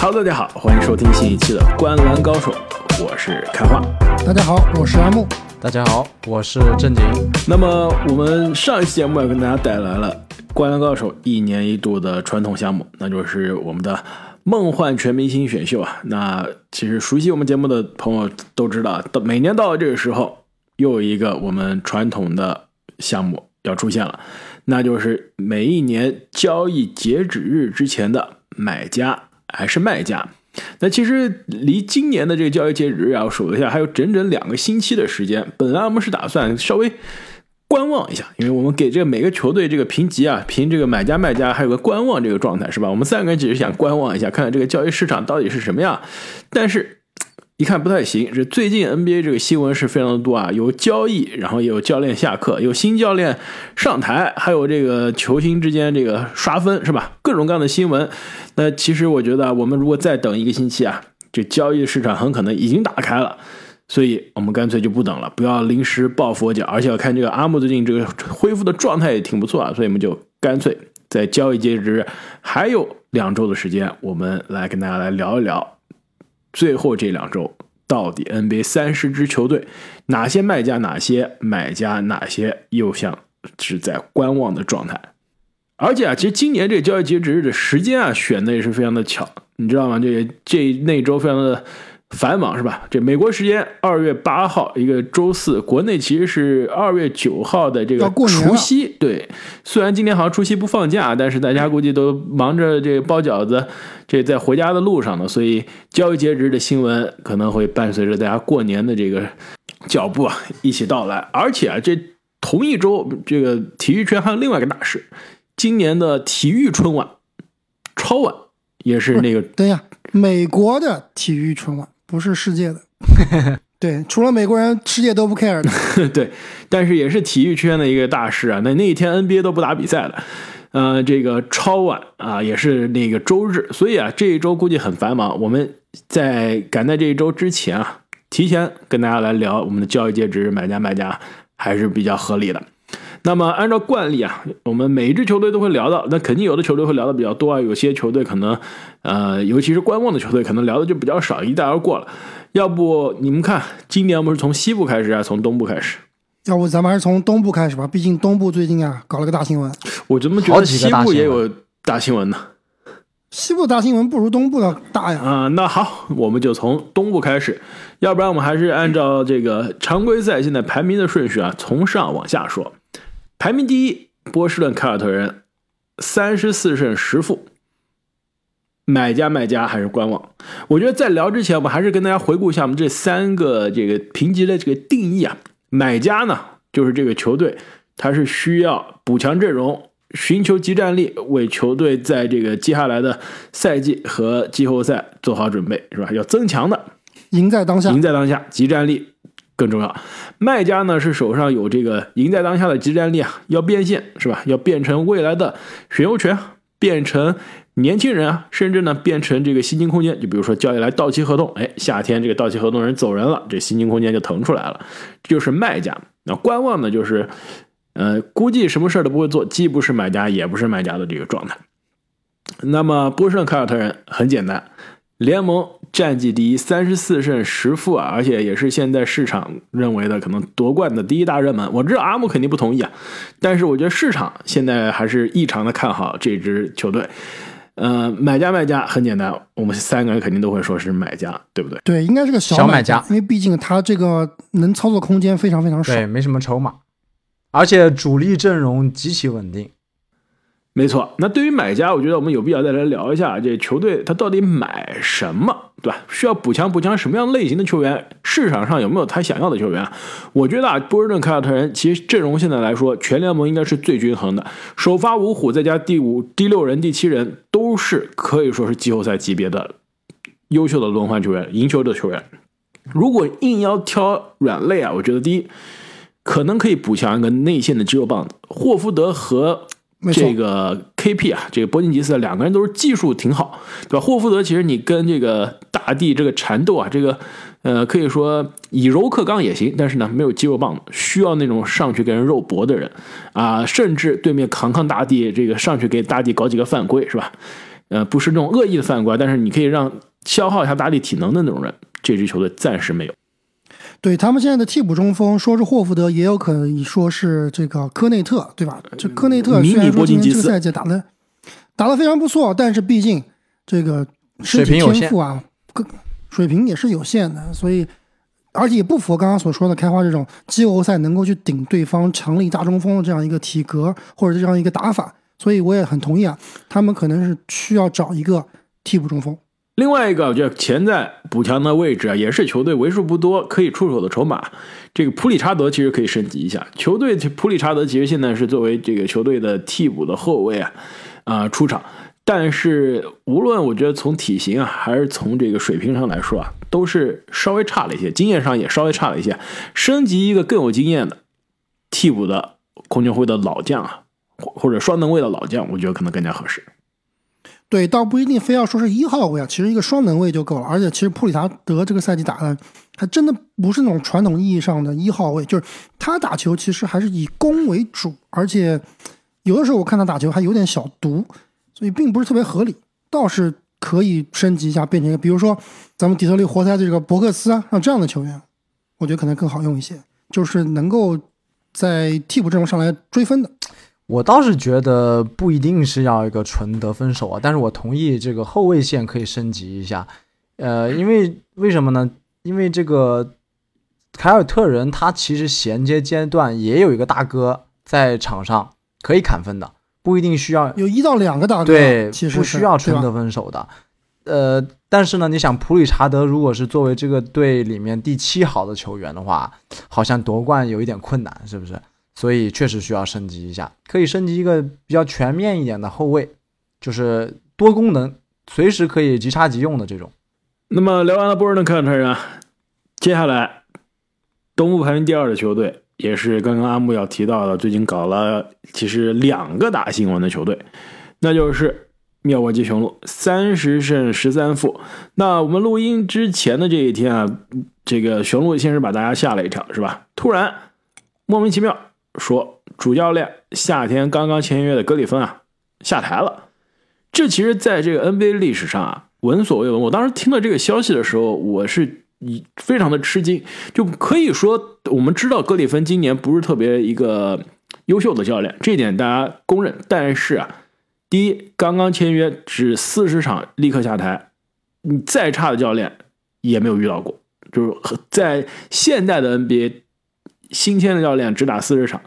Hello，大家好，欢迎收听新一期的《观篮高手》，我是开化。大家好，我是阿木。大家好，我是正经。那么我们上一期节目也跟大家带来了《灌篮高手》一年一度的传统项目，那就是我们的梦幻全明星选秀啊。那其实熟悉我们节目的朋友都知道，到每年到了这个时候，又有一个我们传统的项目要出现了，那就是每一年交易截止日之前的买家还是卖家。那其实离今年的这个交易截止日啊，我数了一下，还有整整两个星期的时间。本来我们是打算稍微观望一下，因为我们给这个每个球队这个评级啊，评这个买家卖家还有个观望这个状态，是吧？我们三个人只是想观望一下，看看这个交易市场到底是什么样。但是。一看不太行，这最近 NBA 这个新闻是非常的多啊，有交易，然后也有教练下课，有新教练上台，还有这个球星之间这个刷分，是吧？各种各样的新闻。那其实我觉得，我们如果再等一个星期啊，这交易市场很可能已经打开了，所以我们干脆就不等了，不要临时抱佛脚，而且要看这个阿木最近这个恢复的状态也挺不错啊，所以我们就干脆在交易截止日还有两周的时间，我们来跟大家来聊一聊。最后这两周，到底 NBA 三十支球队，哪些卖家，哪些买家，哪些又像是在观望的状态？而且啊，其实今年这个交易截止日的时间啊，选的也是非常的巧，你知道吗？这这那周非常的。繁忙是吧？这美国时间二月八号一个周四，国内其实是二月九号的这个除夕。对，虽然今天好像除夕不放假，但是大家估计都忙着这个包饺子，这在回家的路上呢，所以交易截止的新闻可能会伴随着大家过年的这个脚步啊一起到来。而且啊，这同一周，这个体育圈还有另外一个大事，今年的体育春晚超晚也是那个。等一下，美国的体育春晚。不是世界的，对，除了美国人，世界都不 care 的。对，但是也是体育圈的一个大事啊。那那一天 NBA 都不打比赛了，呃，这个超晚啊，也是那个周日，所以啊，这一周估计很繁忙。我们在赶在这一周之前啊，提前跟大家来聊我们的交易截止日，买家卖家还是比较合理的。那么按照惯例啊，我们每一支球队都会聊到，那肯定有的球队会聊的比较多啊，有些球队可能，呃，尤其是观望的球队，可能聊的就比较少，一带而过了。要不你们看，今年我们是从西部开始啊，从东部开始？要不咱们还是从东部开始吧，毕竟东部最近啊搞了个大新闻。我怎么觉得西部也有大新闻呢？西部大新闻不如东部的大呀。啊，那好，我们就从东部开始，要不然我们还是按照这个常规赛现在排名的顺序啊，从上往下说。排名第一，波士顿凯尔特人，三十四胜十负。买家卖家还是观望？我觉得在聊之前，我们还是跟大家回顾一下我们这三个这个评级的这个定义啊。买家呢，就是这个球队，它是需要补强阵容，寻求集战力，为球队在这个接下来的赛季和季后赛做好准备，是吧？要增强的，赢在当下，赢在当下，集战力。更重要，卖家呢是手上有这个赢在当下的集战力啊，要变现是吧？要变成未来的选秀权，变成年轻人啊，甚至呢变成这个薪金空间。就比如说交易来到期合同，哎，夏天这个到期合同人走人了，这薪金空间就腾出来了，这就是卖家。那观望呢，就是呃，估计什么事儿都不会做，既不是买家也不是卖家的这个状态。那么波士顿凯尔特人很简单。联盟战绩第一，三十四胜十负啊，而且也是现在市场认为的可能夺冠的第一大热门。我知道阿木肯定不同意啊，但是我觉得市场现在还是异常的看好这支球队。呃，买家卖家很简单，我们三个人肯定都会说是买家，对不对？对，应该是个小买家，因为毕竟他这个能操作空间非常非常少，对，没什么筹码，而且主力阵容极其稳定。没错，那对于买家，我觉得我们有必要再来聊一下这球队他到底买什么，对吧？需要补强补强什么样类型的球员？市场上有没有他想要的球员？我觉得啊，波士顿凯尔特人其实阵容现在来说，全联盟应该是最均衡的，首发五虎再加第五、第六人、第七人都是可以说是季后赛级别的优秀的轮换球员、赢球的球员。如果硬要挑软肋啊，我觉得第一可能可以补强一个内线的肌肉棒子，霍福德和。这个 KP 啊，这个波金吉斯两个人都是技术挺好，对吧？霍福德其实你跟这个大帝这个缠斗啊，这个呃可以说以柔克刚也行，但是呢没有肌肉棒，需要那种上去给人肉搏的人啊，甚至对面扛扛大帝，这个上去给大帝搞几个犯规是吧？呃，不是那种恶意的犯规，但是你可以让消耗一下打底体能的那种人，这支球队暂时没有。对他们现在的替补中锋，说是霍福德，也有可能说是这个科内特，对吧？这科内特虽然说今年这个赛季打的打的非常不错，但是毕竟这个身体水平有天赋啊，个水平也是有限的，所以而且也不符合刚刚所说的开花这种季后赛能够去顶对方强力大中锋的这样一个体格或者这样一个打法，所以我也很同意啊，他们可能是需要找一个替补中锋。另外一个，我觉得潜在补强的位置啊，也是球队为数不多可以出手的筹码。这个普里查德其实可以升级一下。球队普里查德其实现在是作为这个球队的替补的后卫啊，啊、出场。但是无论我觉得从体型啊，还是从这个水平上来说啊，都是稍微差了一些，经验上也稍微差了一些。升级一个更有经验的替补的空军会的老将啊，或或者双能卫的老将，我觉得可能更加合适。对，倒不一定非要说是一号位啊，其实一个双能位就够了。而且其实普里查德这个赛季打的还真的不是那种传统意义上的一号位，就是他打球其实还是以攻为主，而且有的时候我看他打球还有点小毒，所以并不是特别合理。倒是可以升级一下，变成一个，比如说咱们底特律活塞的这个伯克斯啊，像这样的球员，我觉得可能更好用一些，就是能够在替补阵容上来追分的。我倒是觉得不一定是要一个纯得分手啊，但是我同意这个后卫线可以升级一下，呃，因为为什么呢？因为这个凯尔特人他其实衔接阶段也有一个大哥在场上可以砍分的，不一定需要有一到两个大哥，对，其实不需要纯得分手的。呃，但是呢，你想普里查德如果是作为这个队里面第七好的球员的话，好像夺冠有一点困难，是不是？所以确实需要升级一下，可以升级一个比较全面一点的后卫，就是多功能，随时可以即插即用的这种。那么聊完了波尔顿凯尔特人啊，接下来东部排名第二的球队，也是刚刚阿木要提到的，最近搞了其实两个大新闻的球队，那就是妙沃基雄鹿，三十胜十三负。那我们录音之前的这一天啊，这个雄鹿先是把大家吓了一跳，是吧？突然莫名其妙说主教练夏天刚刚签约的格里芬啊下台了。这其实在这个 NBA 历史上啊闻所未闻。我当时听到这个消息的时候，我是以非常的吃惊。就可以说，我们知道格里芬今年不是特别一个优秀的教练，这点大家公认。但是啊，第一，刚刚签约只四十场立刻下台，你再差的教练也没有遇到过。就是在现代的 NBA，新签的教练只打四十场。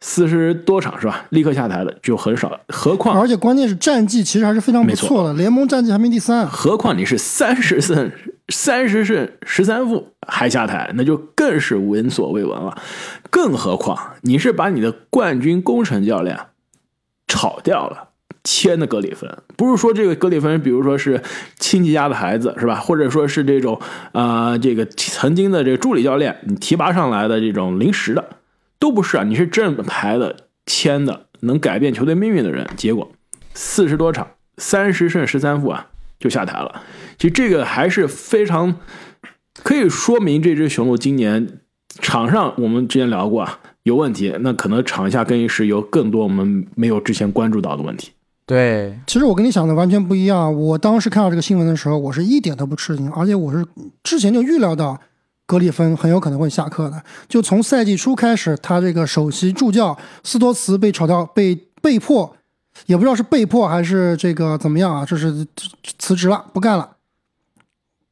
四十多场是吧？立刻下台的就很少，何况而且关键是战绩其实还是非常不错的，联盟战绩排名第三。何况你是三十胜三十胜十三负还下台，那就更是闻所未闻了。更何况你是把你的冠军功臣教练炒掉了，签的格里芬，不是说这个格里芬，比如说是亲戚家的孩子是吧？或者说是这种啊、这个曾经的这个助理教练你提拔上来的这种临时的。都不是啊，你是正牌的签的，能改变球队命运的人，结果四十多场，三十胜十三负啊，就下台了。其实这个还是非常可以说明这支雄鹿今年场上我们之前聊过啊有问题，那可能场下更衣室有更多我们没有之前关注到的问题。对，其实我跟你想的完全不一样。我当时看到这个新闻的时候，我是一点都不吃惊，而且我是之前就预料到。格里芬很有可能会下课的，就从赛季初开始，他这个首席助教斯托茨被炒掉，被被迫，也不知道是被迫还是这个怎么样啊，这是辞职了，不干了。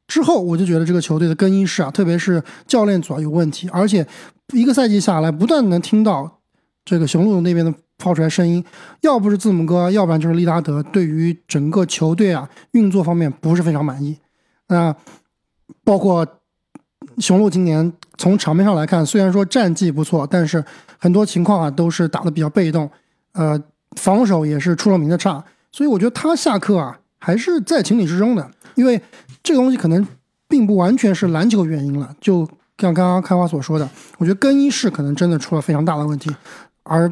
之后我就觉得这个球队的更衣室啊，特别是教练组啊有问题，而且一个赛季下来，不断能听到这个雄鹿那边的抛出来声音，要不是字母哥，要不然就是利拉德，对于整个球队啊运作方面不是非常满意。那包括。雄鹿今年从场面上来看，虽然说战绩不错，但是很多情况啊都是打得比较被动，呃，防守也是出了名的差，所以我觉得他下课啊还是在情理之中的，因为这个东西可能并不完全是篮球原因了，就像刚刚开花所说的，我觉得更衣室可能真的出了非常大的问题，而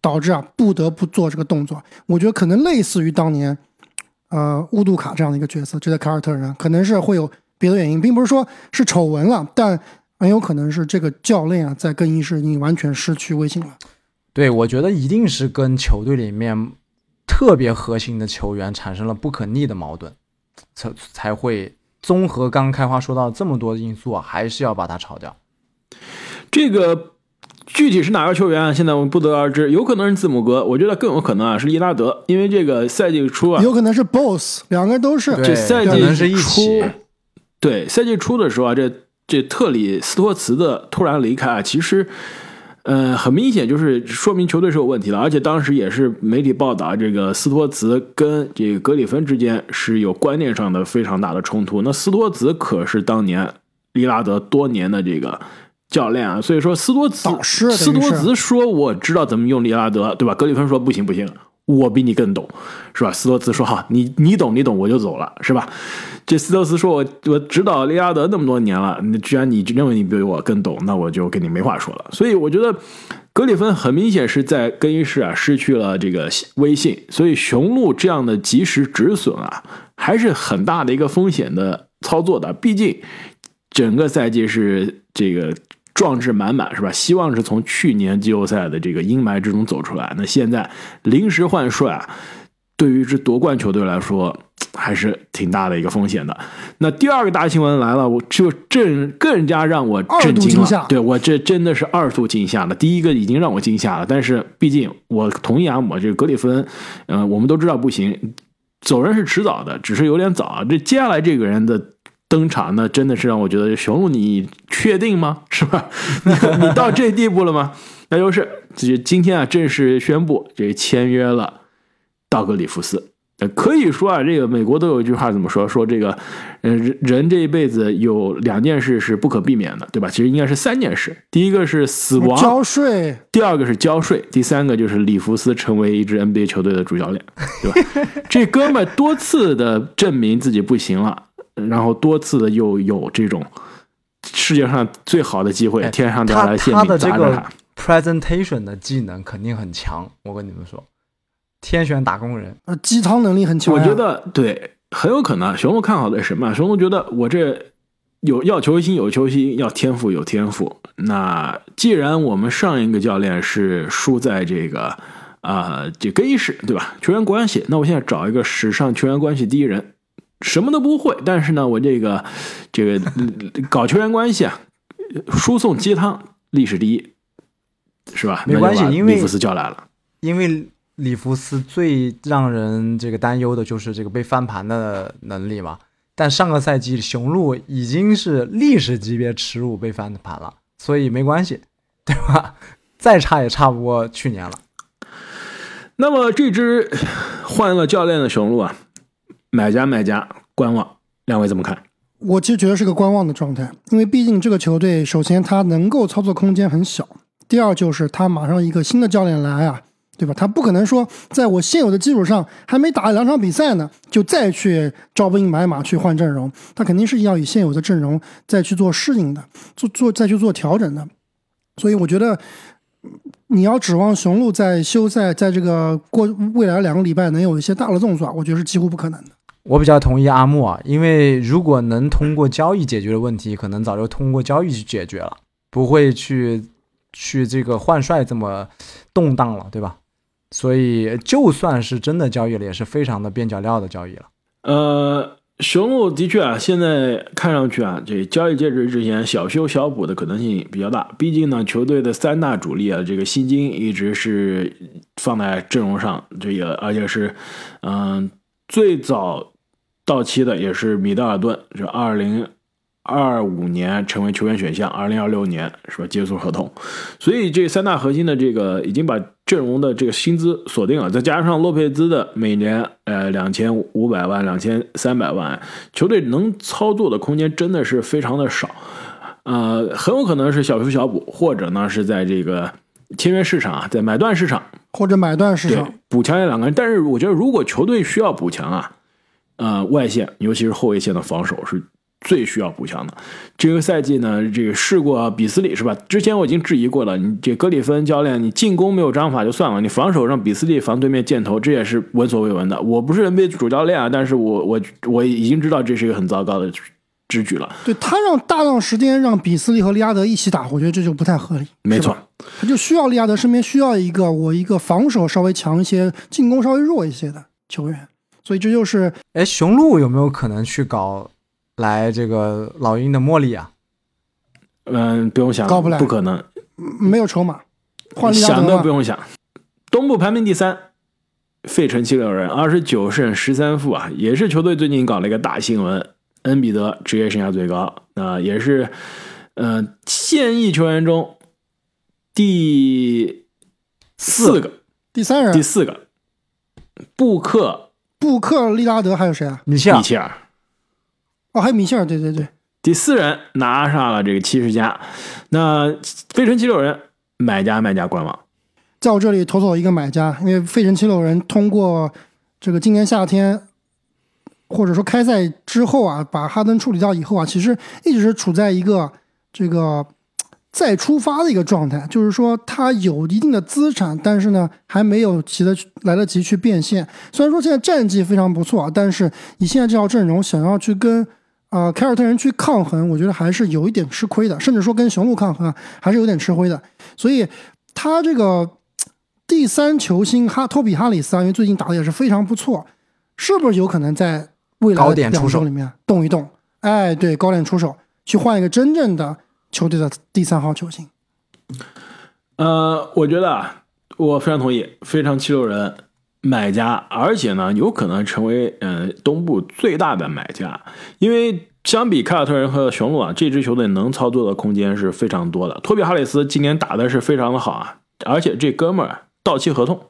导致啊不得不做这个动作。我觉得可能类似于当年呃乌杜卡这样的一个角色，就在凯尔特人，可能是会有。别的原因，并不是说是丑闻了，但很有可能是这个教练啊，在更衣室已经完全失去威信了。对，我觉得一定是跟球队里面特别核心的球员产生了不可逆的矛盾，才才会综合刚开花说到这么多因素啊，还是要把他炒掉。这个具体是哪个球员啊？现在我们不得而知，有可能是字母哥，我觉得更有可能啊是利拉德，因为这个赛季初啊，有可能是 BOSS，两个都是。这赛季初，对赛季初的时候啊，这这特里斯托茨的突然离开啊，其实。呃，很明显就是说明球队是有问题的，而且当时也是媒体报道，这个斯托茨跟这个格里芬之间是有观念上的非常大的冲突。那斯托茨可是当年利拉德多年的这个教练啊，所以说斯多茨导师啊斯等于是托茨说我知道怎么用利拉德，对吧？格里芬说不行不行，我比你更懂，是吧？斯多茨说好，你 你懂你懂，我就走了，是吧？这斯多茨说我我指导利拉德那么多年了，你居然你认为你比我更懂，那我就跟你没话说了。所以我觉得格里芬很明显是在更衣室啊失去了这个威信，所以雄鹿这样的及时止损啊，还是很大的一个风险的操作的。毕竟整个赛季是这个壮志满满，是吧？希望是从去年季后赛的这个阴霾之中走出来。那现在临时换帅啊，对于一支夺冠球队来说，还是挺大的一个风险的。那第二个大新闻来了，我就震更加让我震惊了惊。对我这真的是二度惊吓了。第一个已经让我惊吓了，但是毕竟我同意阿姆这个格里芬，嗯、我们都知道不行，走人是迟早的，只是有点早啊。这接下来这个人的登场那，真的是让我觉得雄鹿，你确定吗？是吧？你你到这地步了吗？那就是这今天啊，正式宣布这签约了道格里夫斯。呃可以说啊，这个美国都有一句话怎么说？说这个，呃，人人这一辈子有两件事是不可避免的，对吧？其实应该是三件事。第一个是死亡，交税，第二个是交税，第三个就是里弗斯成为一支 NBA 球队的主教练，对吧？这哥们儿多次的证明自己不行了，然后多次的又有这种世界上最好的机会，哎天上掉下来馅饼的这个砸着他。presentation 的技能肯定很强，我跟你们说，天选打工人。呃，鸡汤能力很强呀。我觉得对，很有可能雄鹿看好的是什么？雄鹿觉得我这有要球星有球星，要天赋有天赋。那既然我们上一个教练是输在这个啊、这更衣室，对吧？球员关系，那我现在找一个史上球员关系第一人，什么都不会，但是呢，我这个这个呃搞球员关系啊，输送鸡汤，历史第一，是吧？没关系因为那就把里弗斯叫来了。因为里弗斯最让人这个担忧的就是这个被翻盘的能力嘛。但上个赛季雄鹿已经是历史级别耻辱被翻盘了，所以没关系，对吧？再差也差不过去年了。那么这支换了教练的雄鹿啊，买家卖家观望，两位怎么看？我其实觉得是个观望的状态，因为毕竟这个球队，首先他能够操作空间很小，第二就是他马上一个新的教练来啊，对吧？他不可能说在我现有的基础上还没打两场比赛呢，就再去招兵买马去换阵容，他肯定是要以现有的阵容再去做适应的，做做再去做调整的。所以我觉得，你要指望雄鹿在休赛，在这个过未来两个礼拜能有一些大的动作，我觉得是几乎不可能的。我比较同意阿木啊，因为如果能通过交易解决的问题，可能早就通过交易去解决了，不会去去这个换帅这么动荡了，对吧？所以就算是真的交易了，也是非常的边角料的交易了。呃，雄鹿的确啊，现在看上去啊，这交易截止之前小修小补的可能性比较大。毕竟呢，球队的三大主力啊，这个薪金一直是放在阵容上，这个而且是，嗯、最早到期的也是米德尔顿，是二零二五年成为球员选项，二零二六年是吧结束合同，所以这三大核心的这个已经把阵容的这个薪资锁定了，再加上洛佩兹的每年呃两千五百万、两千三百万，球队能操作的空间真的是非常的少，呃，很有可能是小修小补，或者呢是在这个签约市场啊，在买断市场或者买断市场，补强这两个人。但是我觉得，如果球队需要补强啊，呃，外线尤其是后卫线的防守是最需要补强的。这个赛季呢，这个试过比斯利是吧？之前我已经质疑过了，你这格里芬教练，你进攻没有章法就算了，你防守让比斯利防对面箭头，这也是闻所未闻的。我不是 NBA 主教练啊，但是我我我已经知道这是一个很糟糕的之举了。对他让大量时间让比斯利和利亚德一起打，我觉得这就不太合理。没错，他就需要利亚德身边需要一个我一个防守稍微强一些、进攻稍微弱一些的球员，所以这就是哎，雄鹿有没有可能去搞来这个老鹰的莫里啊？嗯，不用想，搞不来不可能，嗯没有筹码，换利拉想都不用想。东部排名第三，费城七六人二十九胜十三负啊，也是球队最近搞了一个大新闻，恩比德职业生涯最高，那、也是呃现役球员中第四个，第三人第四个，布克。布克、利拉德还有谁啊？米切尔，米切尔。哦，还有米切尔，对对对，第四人拿上了这个七十加，那费城七六人买家卖家官网，在我这里投走一个买家，因为费城七六人通过这个今年夏天或者说开赛之后啊，把哈登处理掉以后啊，其实一直是处在一个这个再出发的一个状态，就是说他有一定的资产，但是呢还没有起得来得及去变现。虽然说现在战绩非常不错啊，但是以现在这套阵容想要去跟啊、凯尔特人去抗衡，我觉得还是有一点吃亏的，甚至说跟雄鹿抗衡，还是有点吃亏的。所以他这个第三球星哈托比哈里斯啊，因为最近打的也是非常不错，是不是有可能在未来高点出手周里面动一动？哎，对，高点出手，去换一个真正的球队的第三号球星。呃，我觉得啊，我非常同意，非常七六人买家，而且呢，有可能成为呃东部最大的买家，因为相比凯尔特人和雄鹿啊，这支球队能操作的空间是非常多的。托比哈里斯今年打的是非常的好啊，而且这哥们儿到期合同。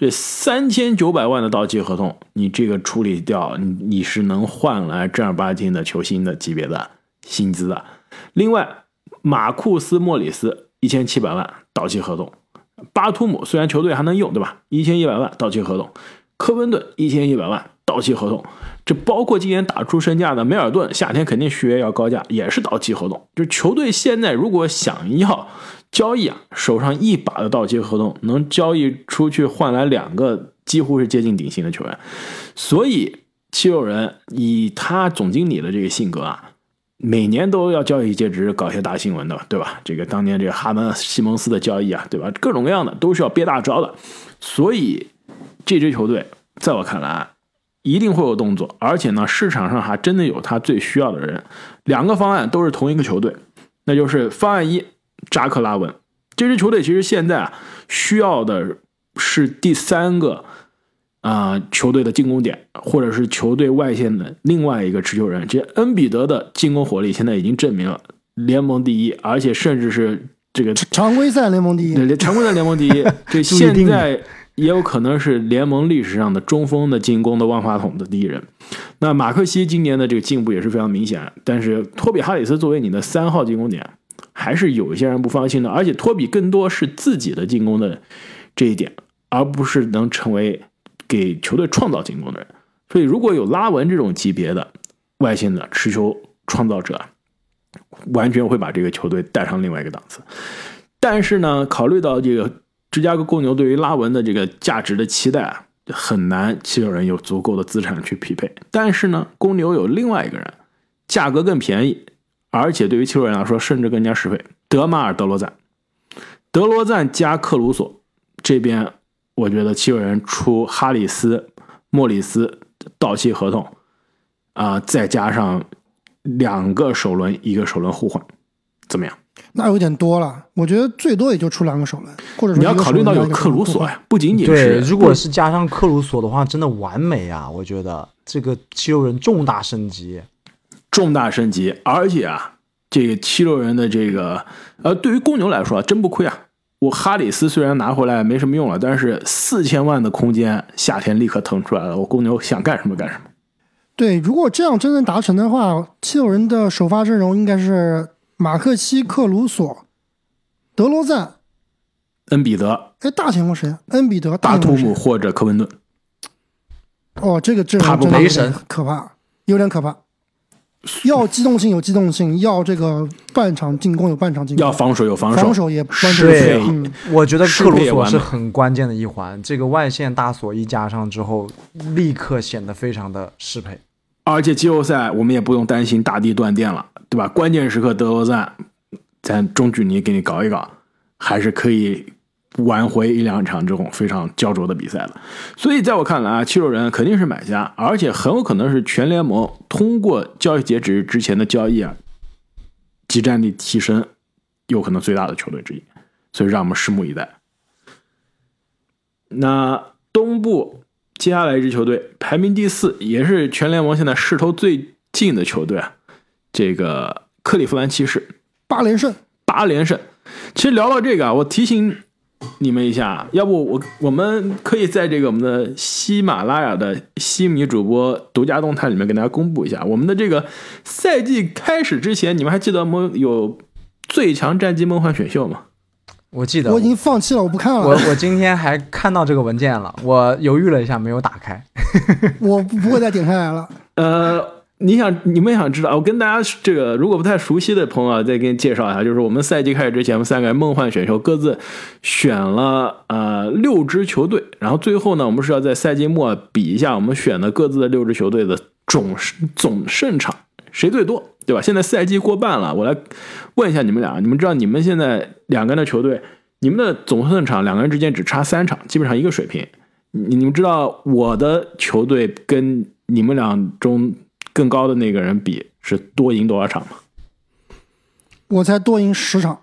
这三千九百万的到期合同，你这个处理掉，你你是能换来正儿八经的球星的级别的薪资的。另外，马库斯·莫里斯一千七百万到期合同，巴图姆虽然球队还能用，对吧？一千一百万到期合同，科温顿一千一百万到期合同，这包括今年打出身价的梅尔顿，夏天肯定续约要高价，也是到期合同。就球队现在如果想要交易啊，手上一把的到期合同能交易出去换来两个几乎是接近顶薪的球员，所以七六人以他总经理的这个性格啊，每年都要交易截止搞些大新闻的，对吧？这个当年这个哈登、西蒙斯的交易啊，对吧？各种各样的都是要憋大招的，所以这支球队在我看来，一定会有动作，而且呢，市场上还真的有他最需要的人。两个方案都是同一个球队，那就是方案一，扎克拉文。这支球队其实现在啊，需要的是第三个啊、球队的进攻点，或者是球队外线的另外一个持球人。这恩比德的进攻火力现在已经证明了联盟第一，而且甚至是这个常规赛联盟第一，对，常规赛联盟第一，这现在也有可能是联盟历史上的中锋的进攻的万花筒的第一人。那马克西今年的这个进步也是非常明显，但是托比哈里斯作为你的三号进攻点，还是有一些人不放心的。而且托比更多是自己的进攻的这一点，而不是能成为给球队创造进攻的人。所以如果有拉文这种级别的外线的持球创造者，完全会把这个球队带上另外一个档次。但是呢，考虑到这个芝加哥公牛对于拉文的这个价值的期待，很难七六人有足够的资产去匹配。但是呢，公牛有另外一个人，价格更便宜，而且对于七六人来说甚至更加实惠，德马尔·德罗赞。德罗赞加克鲁索这边，我觉得七六人出哈里斯、莫里斯到期合同，啊、再加上两个首轮，一个首轮互换，怎么样？那有点多了。我觉得最多也就出两个首轮，或者说你要考虑到有克鲁索呀，不仅仅对，是如果是加上克鲁索的话，真的完美啊！我觉得这个七六人重大升级。重大升级，而且啊，这个七六人的这个呃，对于公牛来说啊，真不亏啊。我哈里斯虽然拿回来没什么用了，但是四千万的空间，夏天立刻腾出来了，我公牛想干什么干什么。对，如果这样真正达成的话，七六人的首发阵容应该是马克西、克鲁索、德罗赞，恩比德、哎，大前锋谁？恩比德、大图姆或者科温顿，哦，这个阵容真的可怕，有点可怕。要机动性有机动性，要这个半场进攻有半场进攻，要防守有防守，防守也完全适是配嗯，我觉得适克鲁索是很关键的一环，这个外线大锁一加上之后，立刻显得非常的适配。而且季后赛我们也不用担心大地断电了，对吧？关键时刻德罗赞在中距离给你搞一搞，还是可以挽回一两场这种非常焦灼的比赛了。所以在我看来啊，七六人肯定是买家，而且很有可能是全联盟通过交易截止日之前的交易啊，集战力提升有可能最大的球队之一。所以让我们拭目以待。那东部接下来一支球队排名第四，也是全联盟现在势头最近的球队啊，这个克利夫兰骑士八连胜，八连胜。其实聊到这个啊，我提醒你们一下，要不我我们可以在这个我们的喜马拉雅的西米主播独家动态里面给大家公布一下，我们的这个赛季开始之前，你们还记得我们有最强战绩梦幻选秀吗？我记得我已经放弃了，我不看了。我我今天还看到这个文件了，我犹豫了一下，没有打开。我不会再点开来了。呃，你想你们想知道，我跟大家这个如果不太熟悉的朋友啊，再给你介绍一下，就是我们赛季开始之前，我们三个人梦幻选秀各自选了呃六支球队，然后最后呢，我们是要在赛季末比一下我们选的各自的六支球队的总总胜场谁最多。对吧？现在赛季过半了，我来问一下你们俩，你们知道你们现在两个人的球队，你们的总胜场两个人之间只差三场，基本上一个水平。你你们知道我的球队跟你们俩中更高的那个人比是多赢多少场吗？我才多赢十场，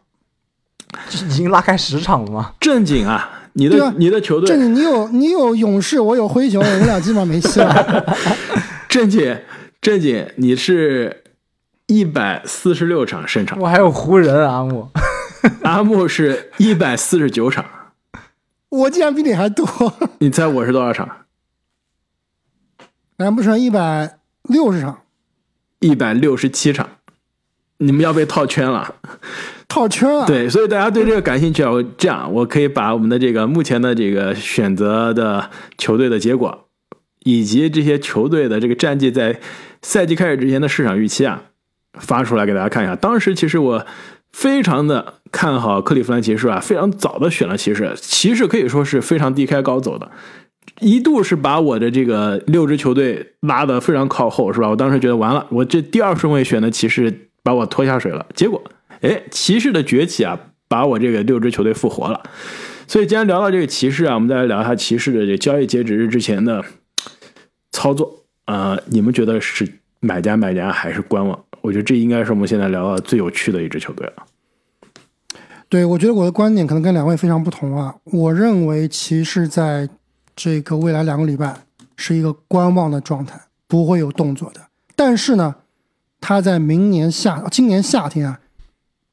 已经拉开十场了吗？正经啊，你的、啊你的球队正经你有你有勇士，我有灰熊，我们俩基本上没戏了。正经正经，你是一百四十六场胜场，我还有湖人阿木 阿木是一百四十九场，我竟然比你还多，你猜我是多少场？难不成一百六十场一百六十七场，你们要被套圈了。套圈啊？，对，所以大家对这个感兴趣啊，我这样我可以把我们的这个目前的这个选择的球队的结果，以及这些球队的这个战绩在赛季开始之前的市场预期啊，发出来给大家看一下。当时其实我非常的看好克利夫兰骑士啊，非常早的选了骑士，骑士可以说是非常低开高走的。一度是把我的这个六支球队拉得非常靠后，是吧？我当时觉得完了，我这第二顺位选的骑士把我拖下水了。结果，哎，骑士的崛起啊，把我这个六支球队复活了。所以，今天聊到这个骑士啊，我们再来聊一下骑士的这个交易截止日之前的操作。呃，你们觉得是买家买家还是观望？我觉得这应该是我们现在聊到最有趣的一支球队了。对，我觉得我的观点可能跟两位非常不同啊。我认为骑士在这个未来两个礼拜是一个观望的状态，不会有动作的。但是呢，他在明年夏、今年夏天啊，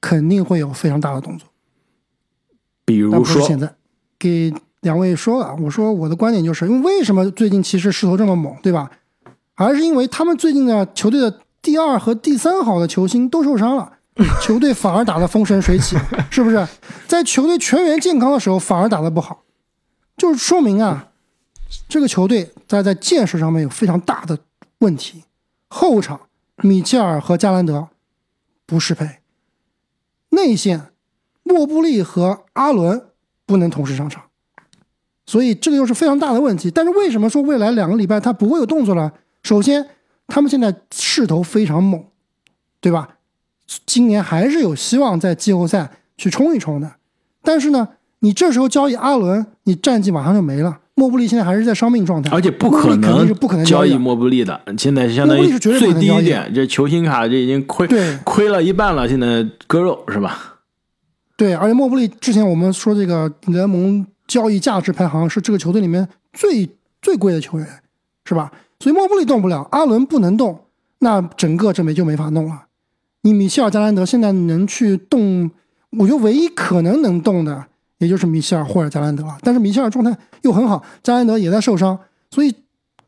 肯定会有非常大的动作。比如说，现在，给两位说了，我说我的观点就是，因为为什么最近骑士势头这么猛，对吧？而是因为他们最近的球队的第二和第三好的球星都受伤了，球队反而打得风生水起，是不是？在球队全员健康的时候，反而打得不好，就是说明啊，这个球队在在建设上面有非常大的问题。后场米切尔和加兰德不适配，内线莫布利和阿伦不能同时上场，所以这个又是非常大的问题。但是为什么说未来两个礼拜他不会有动作呢？首先，他们现在势头非常猛，对吧？今年还是有希望在季后赛去冲一冲的。但是呢，你这时候交易阿伦，你战绩马上就没了。莫布利现在还是在伤病状态，而且不可能是不可能交易。莫布利的，现在相当于最低点，这球星卡这已经亏对亏了一半了，现在割肉是吧？对，而且莫布利之前我们说这个联盟交易价值排行是这个球队里面最最贵的球员，是吧？所以莫布利动不了，阿伦不能动，那整个这枚就没法弄了。你米切尔加兰德现在能去动，我觉得唯一可能能动的，也就是米切尔或者加兰德了。但是米切尔状态又很好，加兰德也在受伤，所以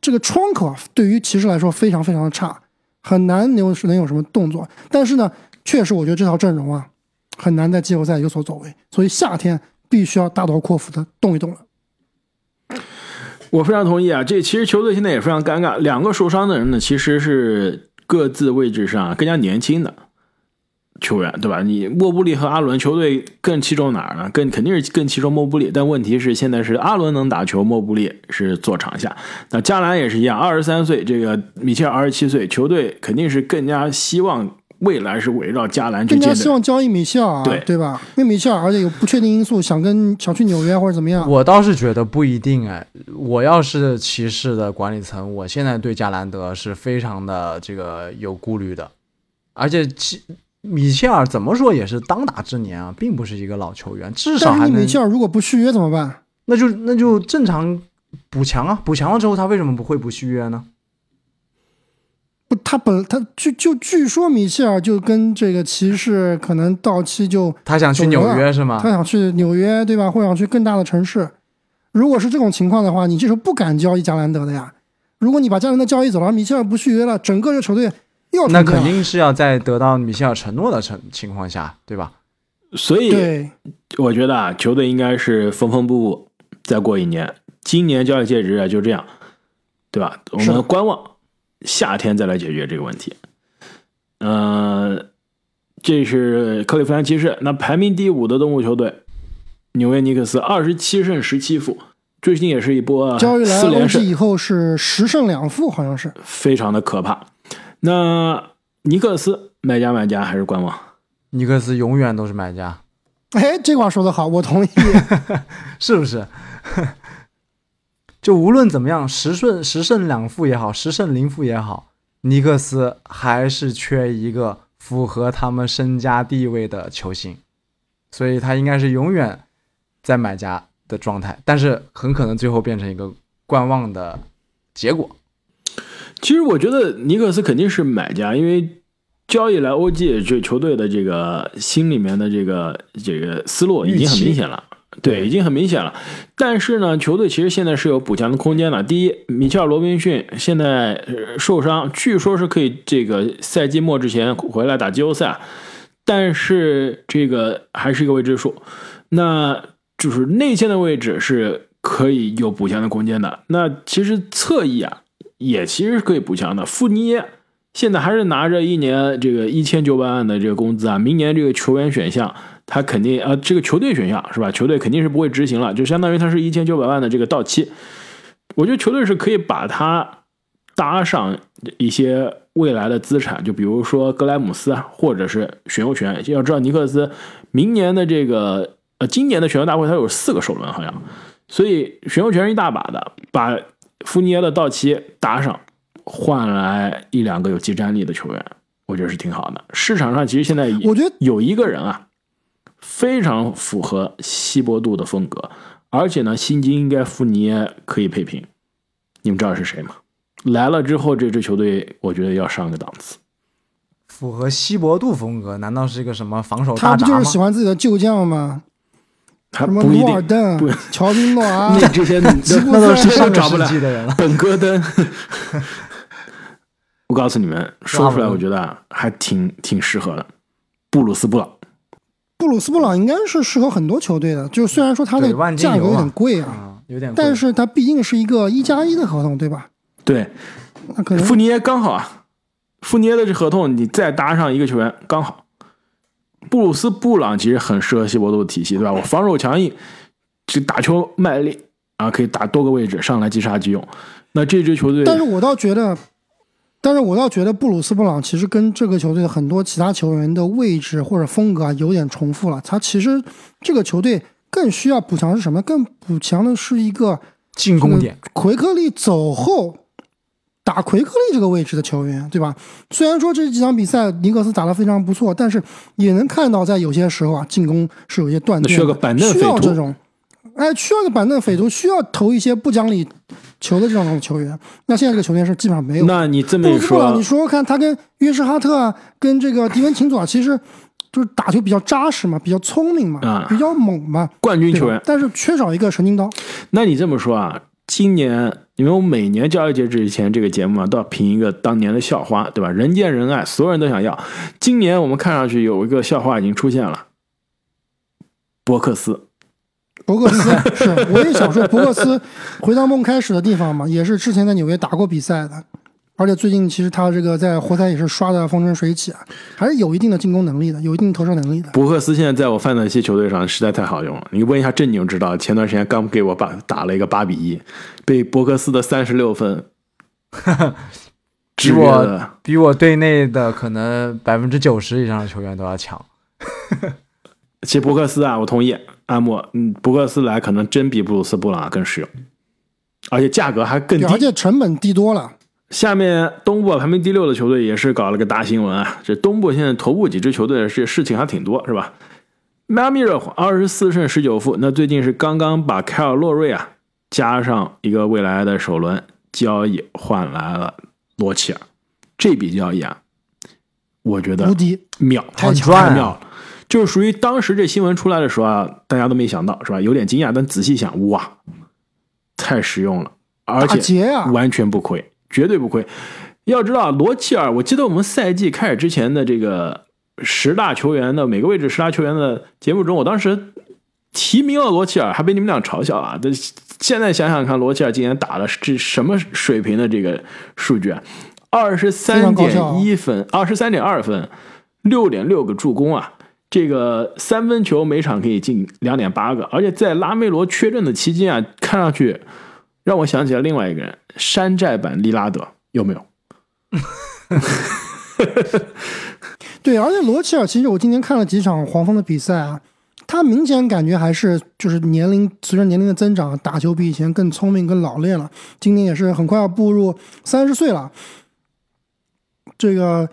这个窗口啊，对于骑士来说非常非常的差，很难能有能有什么动作。但是呢，确实我觉得这套阵容啊，很难在季后赛有所作为，所以夏天必须要大刀阔斧的动一动了。我非常同意啊，这其实球队现在也非常尴尬，两个受伤的人呢，其实是各自位置上更加年轻的，球员，对吧？你莫布里和阿伦球队更器重哪儿呢？更肯定是更器重莫布里。但问题是现在是阿伦能打球，莫布里是坐场下。那加兰也是一样，二十三岁，这个米切尔二十七岁，球队肯定是更加希望未来是围绕加兰去更加。希望交易米切尔啊，对对吧？因为米切尔而且有不确定因素，想跟想去纽约或者怎么样。我倒是觉得不一定哎，我要是骑士的管理层，我现在对加兰德是非常的这个有顾虑的，而且其米切尔怎么说也是当打之年啊，并不是一个老球员，至少还能你米切尔如果不续约怎么办？那就那就正常补强啊，补强了之后他为什么不会不续约呢？不，他本他据就据说米切尔就跟这个骑士可能到期就他想去纽约是吗他？想去纽约对吧？或者想去更大的城市。如果是这种情况的话，你这时候不敢交易加兰德的呀。如果你把加兰德交易走了，米切尔不续约了，整个这球队那肯定是要在得到米切尔承诺的情情况下，对吧？所以。我觉得啊，球队应该是缝缝补补，再过一年，今年交易截止日就这样，对吧？我们观望，夏天再来解决这个问题。嗯、这是克利夫兰骑士，那排名第五的东部球队纽约尼克斯，二十七胜十七负，最近也是一波交易来四连胜，以后是十胜两负，好像是。非常的可怕。那尼克斯买家买家还是观望？尼克斯永远都是买家，哎，这话说的好，我同意。是不是？就无论怎么样，十胜十胜两负也好，十胜零负也好，尼克斯还是缺一个符合他们身家地位的球星，所以他应该是永远在买家的状态，但是很可能最后变成一个观望的结果。其实我觉得尼克斯肯定是买家，因为交易来 OG 这球队的这个心里面的这个这个思路已经很明显了，对，已经很明显了。但是呢，球队其实现在是有补强的空间的。第一，米切尔罗宾逊现在呃受伤，据说是可以这个赛季末之前回来打季后赛，但是这个还是一个未知数。那就是内线的位置是可以有补强的空间的。那其实侧翼啊，也其实是可以补强的。富尼耶现在还是拿着一年这个一千九百万的这个工资啊，明年这个球员选项他肯定啊、这个球队选项是吧？球队肯定是不会执行了，就相当于他是一千九百万的这个到期。我觉得球队是可以把它搭上一些未来的资产，就比如说格莱姆斯啊，或者是选秀权。要知道尼克斯明年的这个呃，今年的选秀大会它有四个首轮好像，所以选秀权是一大把的，把富尼耶的到期打赏，换来一两个有技战力的球员，我觉得是挺好的。市场上其实现在我觉得有一个人啊，非常符合西伯杜的风格，而且呢，薪金应该富尼耶可以配平。你们知道是谁吗？来了之后，这支球队我觉得要上个档次。符合西伯杜风格，难道是一个什么防守他大闸吗？不就是喜欢自己的旧将吗？他什么不一定，乔宾诺 啊，那这些 那都是森上个世找不来纪的人了。本戈登。我告诉你们，说出来我觉得啊还挺挺适合的。布鲁斯布朗，布鲁斯布朗应该是适合很多球队的，就虽然说他的价格有点贵啊，啊，有点贵。但是他毕竟是一个一加一的合同，对吧？对，那可能富尼耶刚好啊，富尼耶的这合同你再搭上一个球员刚好。布鲁斯布朗其实很适合西伯杜的体系，对吧？我防守强硬，这打球卖力啊，可以打多个位置上来即杀即用。那这支球队，但是我倒觉得，但是我倒觉得布鲁斯布朗其实跟这个球队的很多其他球员的位置或者风格啊有点重复了。他其实这个球队更需要补强是什么？更补强的是一个进攻点，奎克利走后打奎克利这个位置的球员，对吧？虽然说这几场比赛尼克斯打得非常不错，但是也能看到在有些时候啊，进攻是有一些断需要个板凳需要这种，哎，需要个板凳匪徒，需要投一些不讲理球的这种球员。那现在这个球员是基本上没有。那你这么说你，说说看，他跟约什哈特啊，跟这个迪文琴佐啊，其实就是打球比较扎实嘛，比较聪明嘛，啊比较猛嘛，冠军球员，但是缺少一个神经刀。那你这么说啊，今年因为我每年交易截止之前这个节目啊，都要评一个当年的校花，对吧？人见人爱，所有人都想要。今年我们看上去有一个校花已经出现了，博克斯。博克斯是，我也想说，博克斯回到梦开始的地方嘛，也是之前在纽约打过比赛的。而且最近其实他这个在活塞也是刷的风生水起啊，还是有一定的进攻能力的，有一定投射能力的。博克斯现在在我范德西球队上实在太好用了。你问一下郑你就知道，前段时间刚给我把打了一个八比一，被博克斯的三十六分比我。比我队内的可能百分之九十以上的球员都要强。其实博克斯啊，我同意阿莫，嗯，博克斯来可能真比布鲁斯布朗更实用，而且价格还更低，而。且成本低多了。下面东部排名第六的球队也是搞了个大新闻啊！这东部现在头部几支球队是事情还挺多，是吧？迈阿密热火二十四胜十九负，那最近是刚刚把凯尔洛瑞啊加上一个未来的首轮交易换来了罗齐尔，这笔交易啊，我觉得无敌，妙，太强了太妙了，就是属于当时这新闻出来的时候啊，大家都没想到是吧？有点惊讶，但仔细想，哇，太实用了，而且！完全不亏，绝对不亏。要知道，罗齐尔，我记得我们赛季开始之前的这个十大球员的每个位置十大球员的节目中，我当时提名了罗齐尔，还被你们俩嘲笑啊！这现在想想看，罗齐尔今年打了这什么水平的这个数据啊？二十三点一分，二十三点二分，六点六个助攻啊！这个三分球每场可以进两点八个，而且在拉梅罗缺阵的期间啊，看上去让我想起了另外一个人，山寨版利拉德，有没有？对，而且罗齐尔，其实我今天看了几场黄蜂的比赛啊，他明显感觉还是就是年龄随着年龄的增长，打球比以前更聪明、更老练了。今年也是很快要步入三十岁了。这个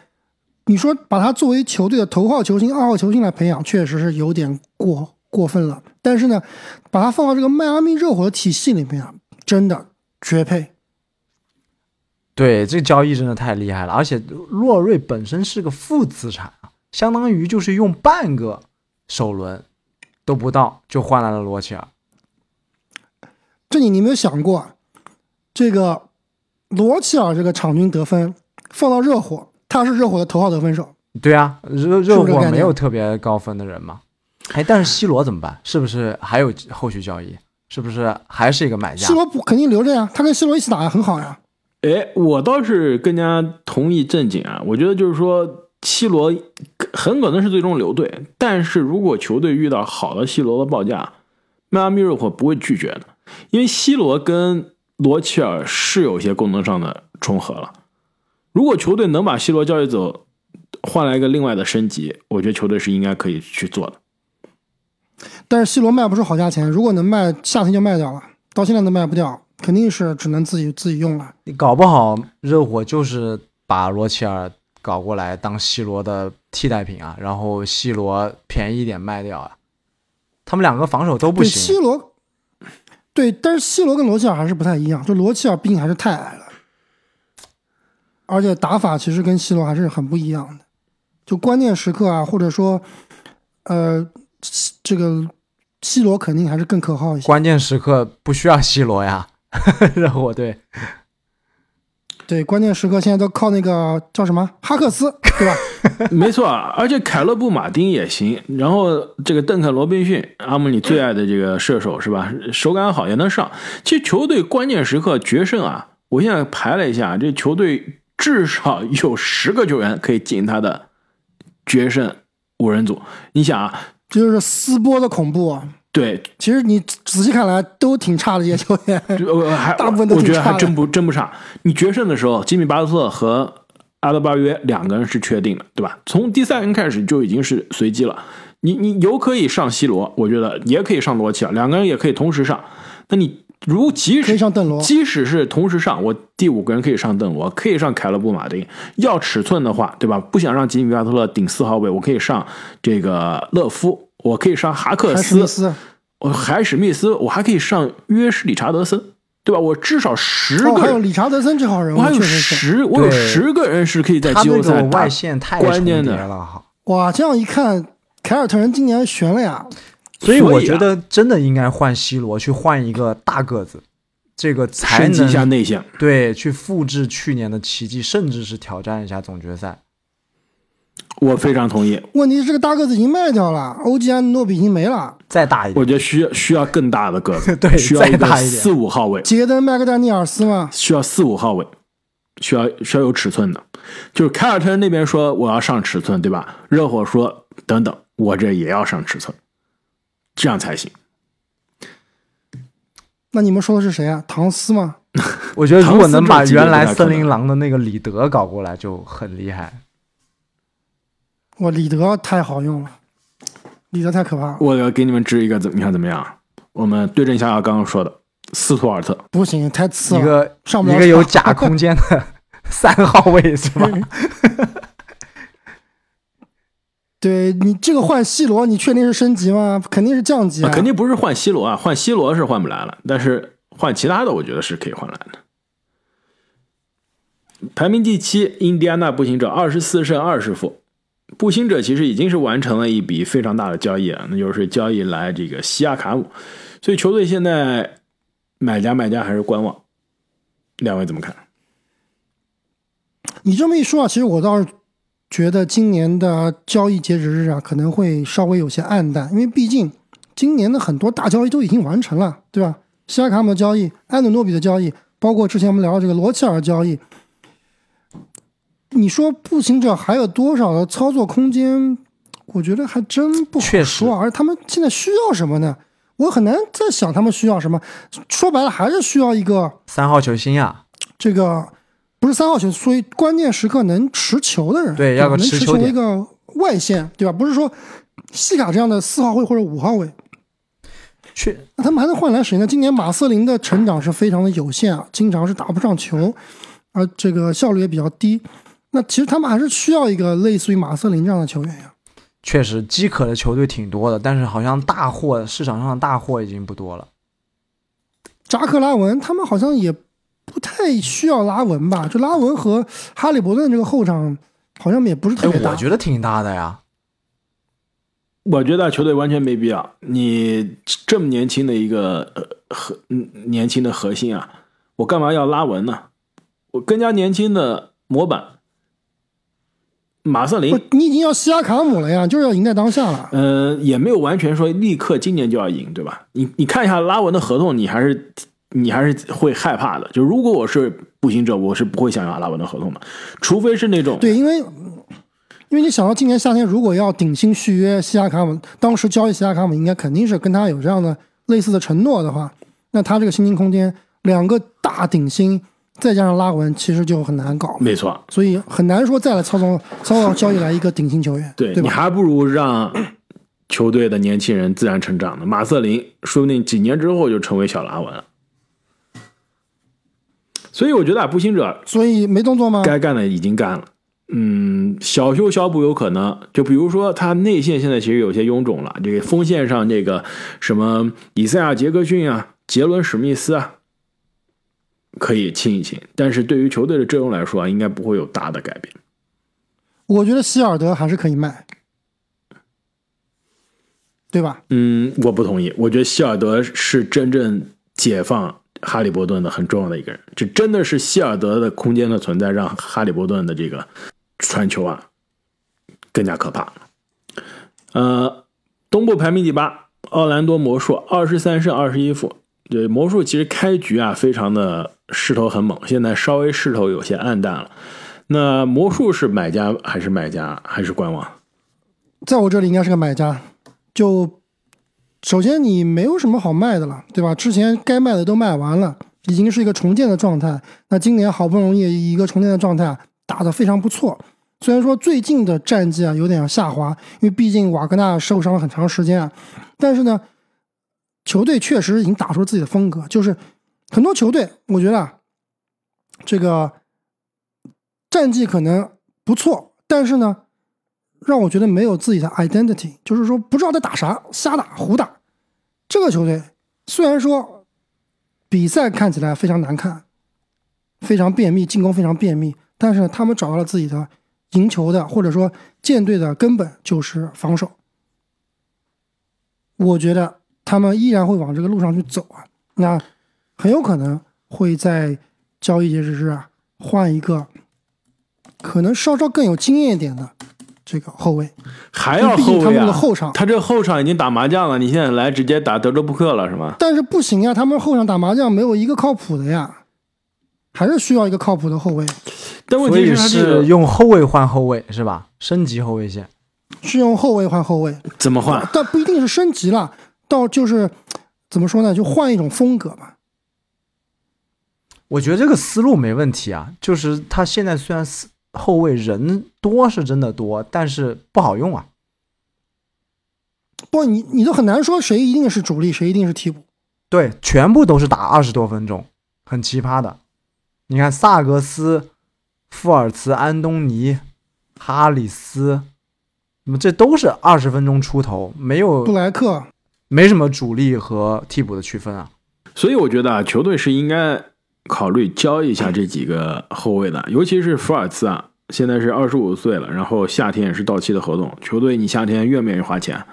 你说把他作为球队的头号球星、二号球星来培养，确实是有点过过分了。但是呢，把他放到这个迈阿密热火的体系里面啊，真的绝配。对，这个交易真的太厉害了，而且洛瑞本身是个负资产啊，相当于就是用半个首轮都不到就换来了罗齐尔。这里你有没有想过，这个罗齐尔这个场均得分放到热火，他是热火的头号得分手。对啊，热热火没有特别高分的人嘛。哎，但是 C 罗怎么办？是不是还有后续交易？是不是还是一个买家 C？罗不肯定留着呀，他跟 C 罗一起打很好呀。哎，我倒是更加同意正经啊，我觉得就是说，C 罗很可能是最终留队，但是如果球队遇到好的 C 罗的报价，迈阿密热火不会拒绝的，因为 C 罗跟罗齐尔是有些功能上的重合了。如果球队能把 C 罗交易走，换来一个另外的升级，我觉得球队是应该可以去做的。但是 C 罗卖不出好价钱，如果能卖，夏天就卖掉了。到现在都卖不掉，肯定是只能自己自己用了。你搞不好热火就是把罗齐尔搞过来当 C 罗的替代品啊，然后 C 罗便宜一点卖掉啊。他们两个防守都不对行 C，罗，对，但是 C 罗跟罗齐尔还是不太一样，就罗齐尔毕竟还是太矮了，而且打法其实跟 C 罗还是很不一样的。就关键时刻啊，或者说，呃，这个 C 罗肯定还是更可靠一些。关键时刻不需要 C 罗呀。热火队对，关键时刻现在都靠那个叫什么哈克斯，对吧？没错，而且凯勒布马丁也行，然后这个邓肯罗宾逊，阿姆你最爱的这个射手是吧？手感好也能上。其实球队关键时刻决胜啊，我现在排了一下，这球队至少有十个球员可以进他的决胜五人组。你想啊，这就是撕波的恐怖啊！对，其实你仔细看来都挺差的这些球员，呃，还大部分都我觉得还真不真不差。你决胜的时候，吉米巴特勒和阿德巴约两个人是确定的，对吧？从第三人开始就已经是随机了。你你有可以上西罗，我觉得也可以上罗齐尔，两个人也可以同时上。那你如即可以使上邓罗。即使是同时上，我第五个人可以上邓罗，可以上凯勒布马丁。要尺寸的话，对吧？不想让吉米巴特勒顶四号位，我可以上这个勒夫，我可以上哈克还是史密斯，我海史密斯，我还可以上约什理查德森，对吧？我至少十哦，还有个人，理查德森这号人物我还有。十，我有十个人是可以在季后赛打外线太关键的了，哈。哇，这样一看，凯尔特人今年悬了呀！所以我觉得真的应该换 C 罗，去换一个大个子，这个才升级一下能内线。对去复制去年的奇迹，甚至是挑战一下总决赛。我非常同意，问题是这个大个子已经卖掉了，欧吉安诺比已经没了，再大一点，我觉得需要需要更大的个子，对需要一个再大一点。四五号位，杰登麦克丹尼尔斯嘛，需要四五号位。需要需要有尺寸的，就是凯尔特人那边说我要上尺寸，对吧？热火说等等，我这也要上尺寸，这样才行。那你们说的是谁啊？唐斯吗？我觉得如果能把原来森林狼的那个李德搞过来就很厉害。我李德太好用了，李德太可怕了。我要给你们支一个，怎么样？怎么样？我们对症下药，刚刚说的斯图尔特，不行，太次了，一个上不了一个有假空间的 三号位是吧？对你这个换 C 罗，你确定是升级吗？肯定是降级啊！肯定不是换 C 罗啊，换 C 罗是换不来了，但是换其他的，我觉得是可以换来的。排名第七，印第安纳步行者二十四胜二十负。步行者其实已经是完成了一笔非常大的交易啊，那就是交易来这个西亚卡姆，所以球队现在买家卖家还是观望。两位怎么看？你这么一说啊，其实我倒是觉得今年的交易截止日啊，可能会稍微有些暗淡，因为毕竟今年的很多大交易都已经完成了，对吧？西亚卡姆的交易、安德诺比的交易，包括之前我们聊的这个罗切尔交易，你说步行者还有多少的操作空间？我觉得还真不好确实说啊。而他们现在需要什么呢？我很难再想他们需要什么。说白了，还是需要一个三号球星呀，这个不是三号球，所以关键时刻能持球的人，对要个能持球的一个外线，对吧？不是说西卡这样的四号位或者五号位，确那他们还能换来谁呢？今年马瑟林的成长是非常的有限啊，经常是打不上球，而这个效率也比较低。那其实他们还是需要一个类似于马瑟林这样的球员呀。确实饥渴的球队挺多的，但是好像大货市场上的大货已经不多了。扎克拉文他们好像也不太需要拉文吧？就拉文和哈利伯顿这个后场好像也不是特哎，别大。我觉得挺大的呀。我觉得球队完全没必要。你这么年轻的一个呃核嗯年轻的核心啊，我干嘛要拉文呢？我更加年轻的模板马瑟林，，你已经要西亚卡姆了呀，就是要赢在当下了。呃，也没有完全说立刻今年就要赢，对吧？你你看一下拉文的合同，你还是你还是会害怕的。就如果我是步行者，我是不会想要拉文的合同的，除非是那种对，因为因为你想到今年夏天如果要顶薪续约西亚卡姆，当时交易西亚卡姆应该肯定是跟他有这样的类似的承诺的话，那他这个薪金空间两个大顶薪，再加上拉文，其实就很难搞。没错，所以很难说再来操纵操作交易来一个顶薪球员，对你对吧？还不如让球队的年轻人自然成长呢。马瑟林说不定几年之后就成为小拉文了。所以我觉得啊，步行者所以没动作吗？该干的已经干了，嗯，小修小补有可能。就比如说他内线现在其实有些臃肿了，这个锋线上这个什么以赛亚·杰克逊啊、杰伦·史密斯啊，可以清一清。但是对于球队的阵容来说啊，应该不会有大的改变。我觉得希尔德还是可以卖，对吧？嗯，我不同意。我觉得希尔德是真正解放哈利伯顿的很重要的一个人。这真的是希尔德的空间的存在，让哈利伯顿的这个传球啊更加可怕。呃，东部排名第八，奥兰多魔术二十三胜二十一负。对魔术其实开局啊非常的势头很猛，现在稍微势头有些暗淡了。那魔术是买家还是卖家还是观望？在我这里应该是个买家。就首先你没有什么好卖的了，对吧？之前该卖的都卖完了，已经是一个重建的状态。那今年好不容易一个重建的状态打得非常不错。虽然说最近的战绩啊有点下滑，因为毕竟瓦格纳受伤了很长时间啊，但是呢，球队确实已经打出了自己的风格。就是很多球队，我觉得，这个战绩可能不错，但是呢，让我觉得没有自己的 identity，就是说不知道在打啥，瞎打胡打。这个球队虽然说比赛看起来非常难看，非常便秘，进攻非常便秘，但是他们找到了自己的赢球的或者说舰队的根本就是防守。我觉得他们依然会往这个路上去走啊，那很有可能会在交易截止日啊换一个可能稍稍更有经验一点的这个后卫。还要后卫啊他们的？后场他这后场已经打麻将了，你现在来直接打德州扑克了是吗？但是不行呀，他们后场打麻将没有一个靠谱的呀。还是需要一个靠谱的后卫，但问所以题是他这是用后卫换后卫是吧？升级后卫线。是用后卫换后卫，怎么换？但不一定是升级了，到就是怎么说呢，就换一种风格吧。我觉得这个思路没问题啊，就是他现在虽然是后卫人多是真的多，但是不好用啊。不，你你都很难说谁一定是主力，谁一定是替补。对，全部都是打二十多分钟，很奇葩的。你看萨格斯、富尔茨、安东尼、哈里斯，那么这都是二十分钟出头，没有布莱克，没什么主力和替补的区分啊。所以我觉得啊，球队是应该考虑交易一下这几个后卫的，尤其是福尔茨啊，现在是二十五岁了，然后夏天也是到期的合同，球队你夏天愿不愿意花钱？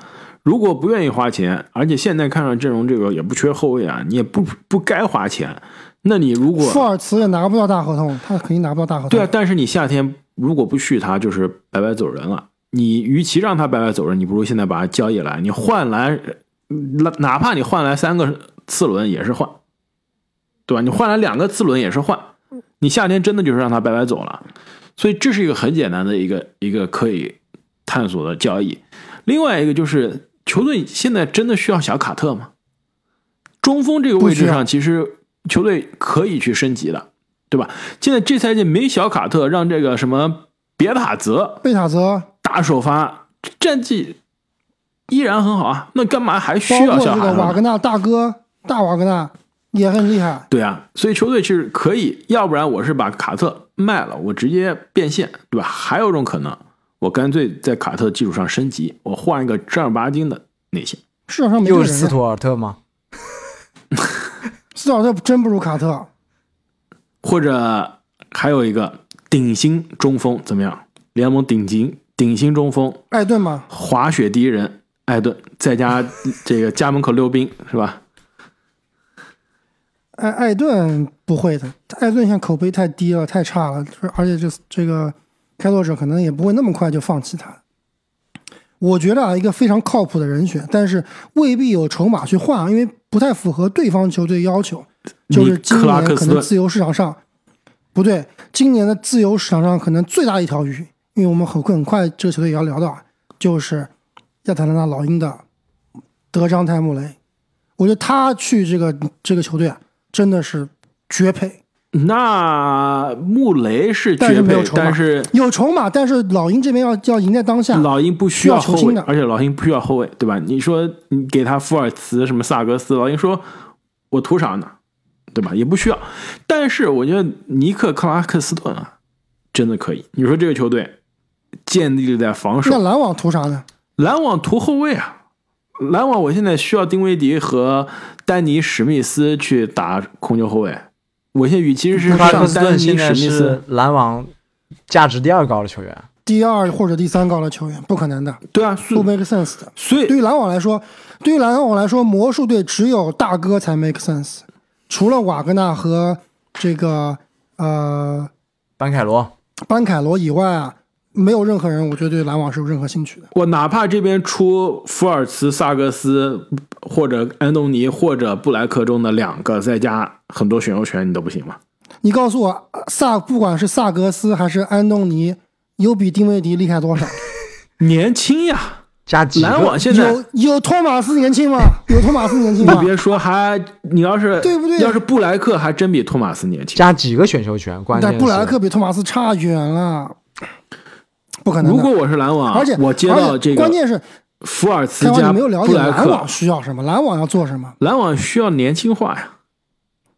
如果不愿意花钱，而且现在看上阵容这个也不缺后卫啊，你也不不该花钱，那你如果富尔茨也拿不到大合同，他肯定拿不到大合同。对啊，但是你夏天如果不续他，就是白白走人了。你与其让他白白走人，你不如现在把他交易来，你换来，哪哪怕你换来三个次轮也是换，对吧？你换来两个次轮也是换。你夏天真的就是让他白白走了，所以这是一个很简单的一个一个可以探索的交易。另外一个就是球队现在真的需要小卡特吗？中锋这个位置上，其实球队可以去升级的，对吧？现在这赛季没小卡特，让这个什么别塔泽贝塔泽，打首发，战绩依然很好啊，那干嘛还需要小卡瓦格纳大哥大瓦格纳也很厉害。对啊，所以球队其实可以，要不然我是把卡特卖了，我直接变现，对吧？还有一种可能，我干脆在卡特基础上升级，我换一个正儿八经的内线。市场上没有斯图尔特吗？斯图尔特真 不如卡特。或者还有一个顶薪中锋怎么样？联盟顶级顶薪中锋，艾顿吗，滑雪第一人艾顿，在家这个家门口溜冰是吧？艾艾顿不会的，艾顿现在口碑太低了，太差了，而且这这个开拓者可能也不会那么快就放弃他。我觉得啊，一个非常靠谱的人选，但是未必有筹码去换啊，因为不太符合对方球队要求。就是今年可能自由市场上，不对，今年的自由市场上可能最大一条鱼，因为我们很很快这个球队也要聊到啊，就是亚特兰大老鹰的德章泰穆雷。我觉得他去这个这个球队啊，真的是绝配。那穆雷是但是绝配没有筹，码但是有筹码，但是老鹰这边要要赢在当下。老鹰不需要后卫而且老鹰不需要后卫，对吧？你说你给他福尔茨什么萨格斯，老鹰说我图啥呢？对吧？也不需要。但是我觉得尼克克拉克斯顿啊，真的可以。你说这个球队建立在防守，那篮网图啥呢？篮网图后卫啊，篮网我现在需要丁威迪和丹尼史密斯去打控球后卫。我现在与其是上丹尼史密斯，篮网价值第二高的球员。第二或者第三高的球员，不可能的，对啊，不 make sense 的。所以对于篮网来说，对于篮网来说，魔术队只有大哥才 make sense，除了瓦格纳和这个呃班凯罗，班凯罗以外啊，没有任何人，我觉得对篮网是有任何兴趣的。我哪怕这边出福尔茨、萨格斯或者安东尼或者布莱克中的两个，再加很多选秀权，你都不行吗？你告诉我，萨不管是萨格斯还是安东尼，有比丁威迪厉害多少？年轻呀，加几个篮网现在有有托马斯年轻吗？有托马斯年轻吗？你别说，还你要是对不对要是布莱克还真比托马斯年轻。加几个选秀权，关键但布莱克比托马斯差远了，不可能。如果我是篮网，而且我接到这个关键是，福尔茨加你没有了解布莱克篮网，需要什么，篮网要做什么？篮网需要年轻化呀。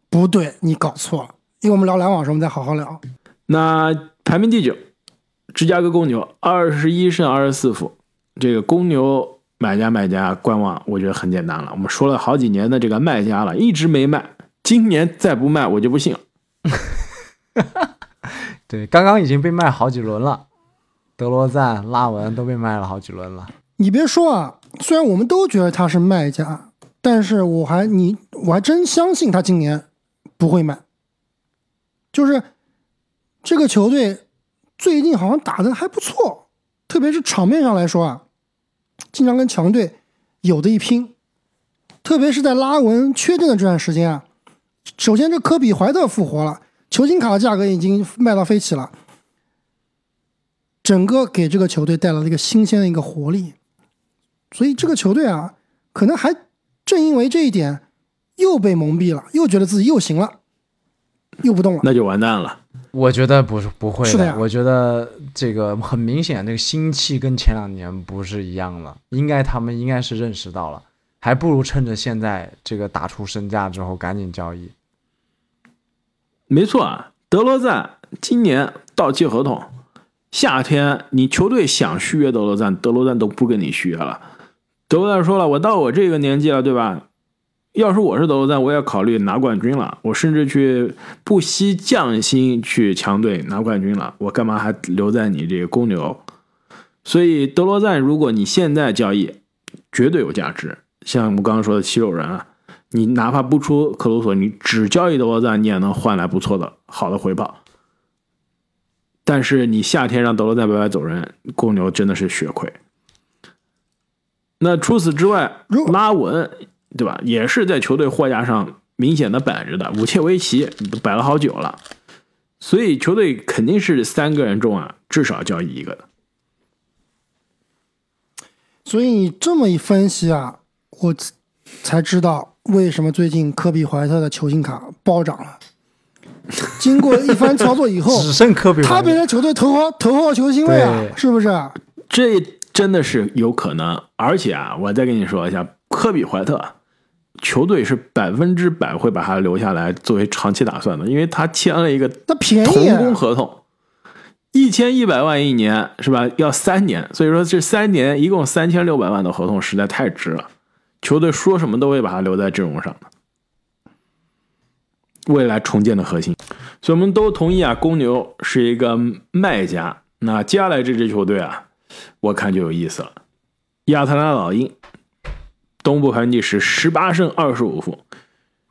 不对，你搞错了。因为我们聊篮网的时候，我们再好好聊。那排名第九，芝加哥公牛二十一胜二十四负。这个公牛买家卖家观望，我觉得很简单了。我们说了好几年的这个卖家了，一直没卖，今年再不卖我就不信了。对，刚刚已经被卖好几轮了，德罗赞、拉文都被卖了好几轮了。你别说啊，虽然我们都觉得他是卖家，但是我还你我还真相信他今年不会卖。就是这个球队最近好像打的还不错，特别是场面上来说啊，经常跟强队有的一拼。特别是在拉文缺阵的这段时间啊，首先这科比怀特复活了，球星卡的价格已经卖到飞起了，整个给这个球队带来了一个新鲜的一个活力，所以这个球队啊，可能还正因为这一点又被蒙蔽了，又觉得自己又行了，又不动了。那就完蛋了。我觉得不是不会是的呀我觉得这个很明显，这个心气跟前两年不是一样了。应该他们应该是认识到了，还不如趁着现在这个打出身价之后赶紧交易。没错啊，德罗赞今年到期合同，夏天你球队想续约德罗赞，德罗赞都不跟你续约了。德罗赞说了，我到我这个年纪了，对吧？要是我是德罗赞，我也考虑拿冠军了，我甚至去不惜降薪去强队拿冠军了，我干嘛还留在你这个公牛？所以德罗赞，如果你现在交易，绝对有价值。像我们刚刚说的七六人啊，你哪怕不出克鲁索，你只交易德罗赞，你也能换来不错的好的回报。但是你夏天让德罗赞白白走人，公牛真的是血亏。那除此之外，拉文对吧，也是在球队货架上明显的摆着的，武切维奇摆了好久了，所以球队肯定是三个人中啊，至少交易一个的。所以你这么一分析啊，我才知道为什么最近科比怀特的球星卡暴涨了。经过一番操作以后，只剩科比，他变成球队头号头号球星了呀，是不是？这真的是有可能，而且啊，我再跟你说一下，科比怀特球队是百分之百会把他留下来作为长期打算的，因为他签了一个那便宜童啊工合同，一千一百万一年是吧？要三年，所以说这三年一共三千六百万的合同实在太值了，球队说什么都会把他留在阵容上的。未来重建的核心，所以我们都同意啊，公牛是一个卖家。那接下来这支球队啊，我看就有意思了。亚特兰大老鹰，东部排名第十，十八胜二十五负，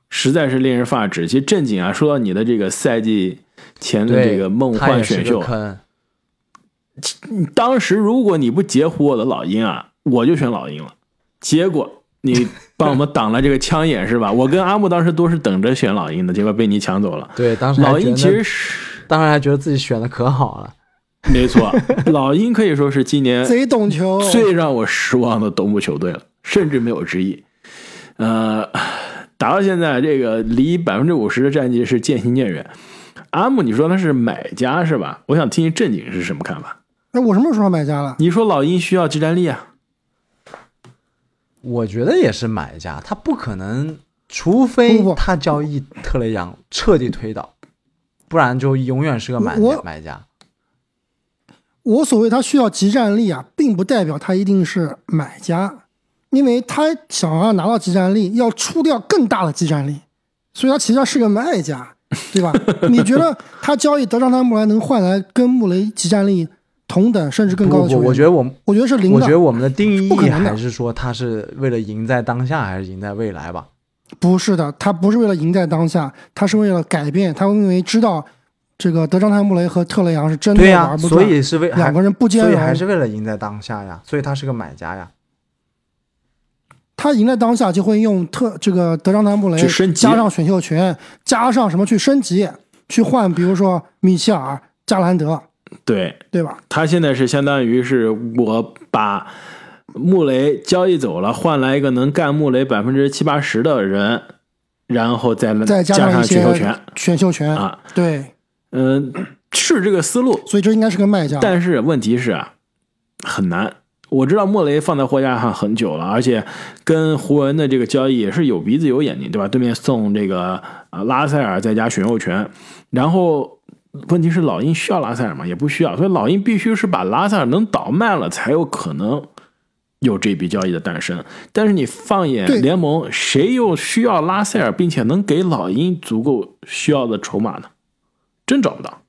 实在是令人发指。其实正经啊，说到你的这个赛季前的这个梦幻选秀，当时如果你不截胡我的老鹰啊，我就选老鹰了。结果你帮我们挡了这个枪眼是吧？我跟阿木当时都是等着选老鹰的，结果被你抢走了。对，当时老鹰其实是当时还觉得自己选的可好了。没错，老鹰可以说是今年贼懂球，最让我失望的东部球队了，甚至没有之一。呃，打到现在，这个离百分之五十的战绩是渐行渐远。阿木，你说他是买家是吧？我想听听正经是什么看法。哎，我什么时候买家了？你说老鹰需要集战力啊？我觉得也是买家，他不可能，除非他交易特雷杨彻底推倒，不然就永远是个买我买家。我所谓他需要集战力啊，并不代表他一定是买家，因为他想要拿到集战力，要出掉更大的集战力，所以他其实是个卖家，对吧？你觉得他交易德章汤姆莱能换来跟穆雷集战力同等甚至更高的球员？我觉得我们我觉得是零的，我觉得我们的定义不可能还是说他是为了赢在当下，还是赢在未来吧？不是的，他不是为了赢在当下，他是为了改变，他因为知道这个德章泰穆雷和特雷杨是真的玩不转，所以是为两个人不兼容，所以还是为了赢在当下呀，所以他是个买家呀。他赢在当下就会用特这个德章泰穆雷去升级加上选秀权，加上什么去升级，去换，比如说米切尔、加兰德，对对吧？他现在是相当于是我把穆雷交易走了，换来一个能干穆雷百分之七八十的人，然后再再加加上选秀权选秀权，啊，对，嗯、是这个思路，所以这应该是个卖家。但是问题是啊，很难。我知道莫雷放在货架上很久了，而且跟湖人的这个交易也是有鼻子有眼睛，对吧？对面送这个呃拉塞尔再加选秀权，然后问题是老鹰需要拉塞尔吗？也不需要，所以老鹰必须是把拉塞尔能倒卖了，才有可能有这笔交易的诞生。但是你放眼联盟，谁又需要拉塞尔，并且能给老鹰足够需要的筹码呢？真找不到。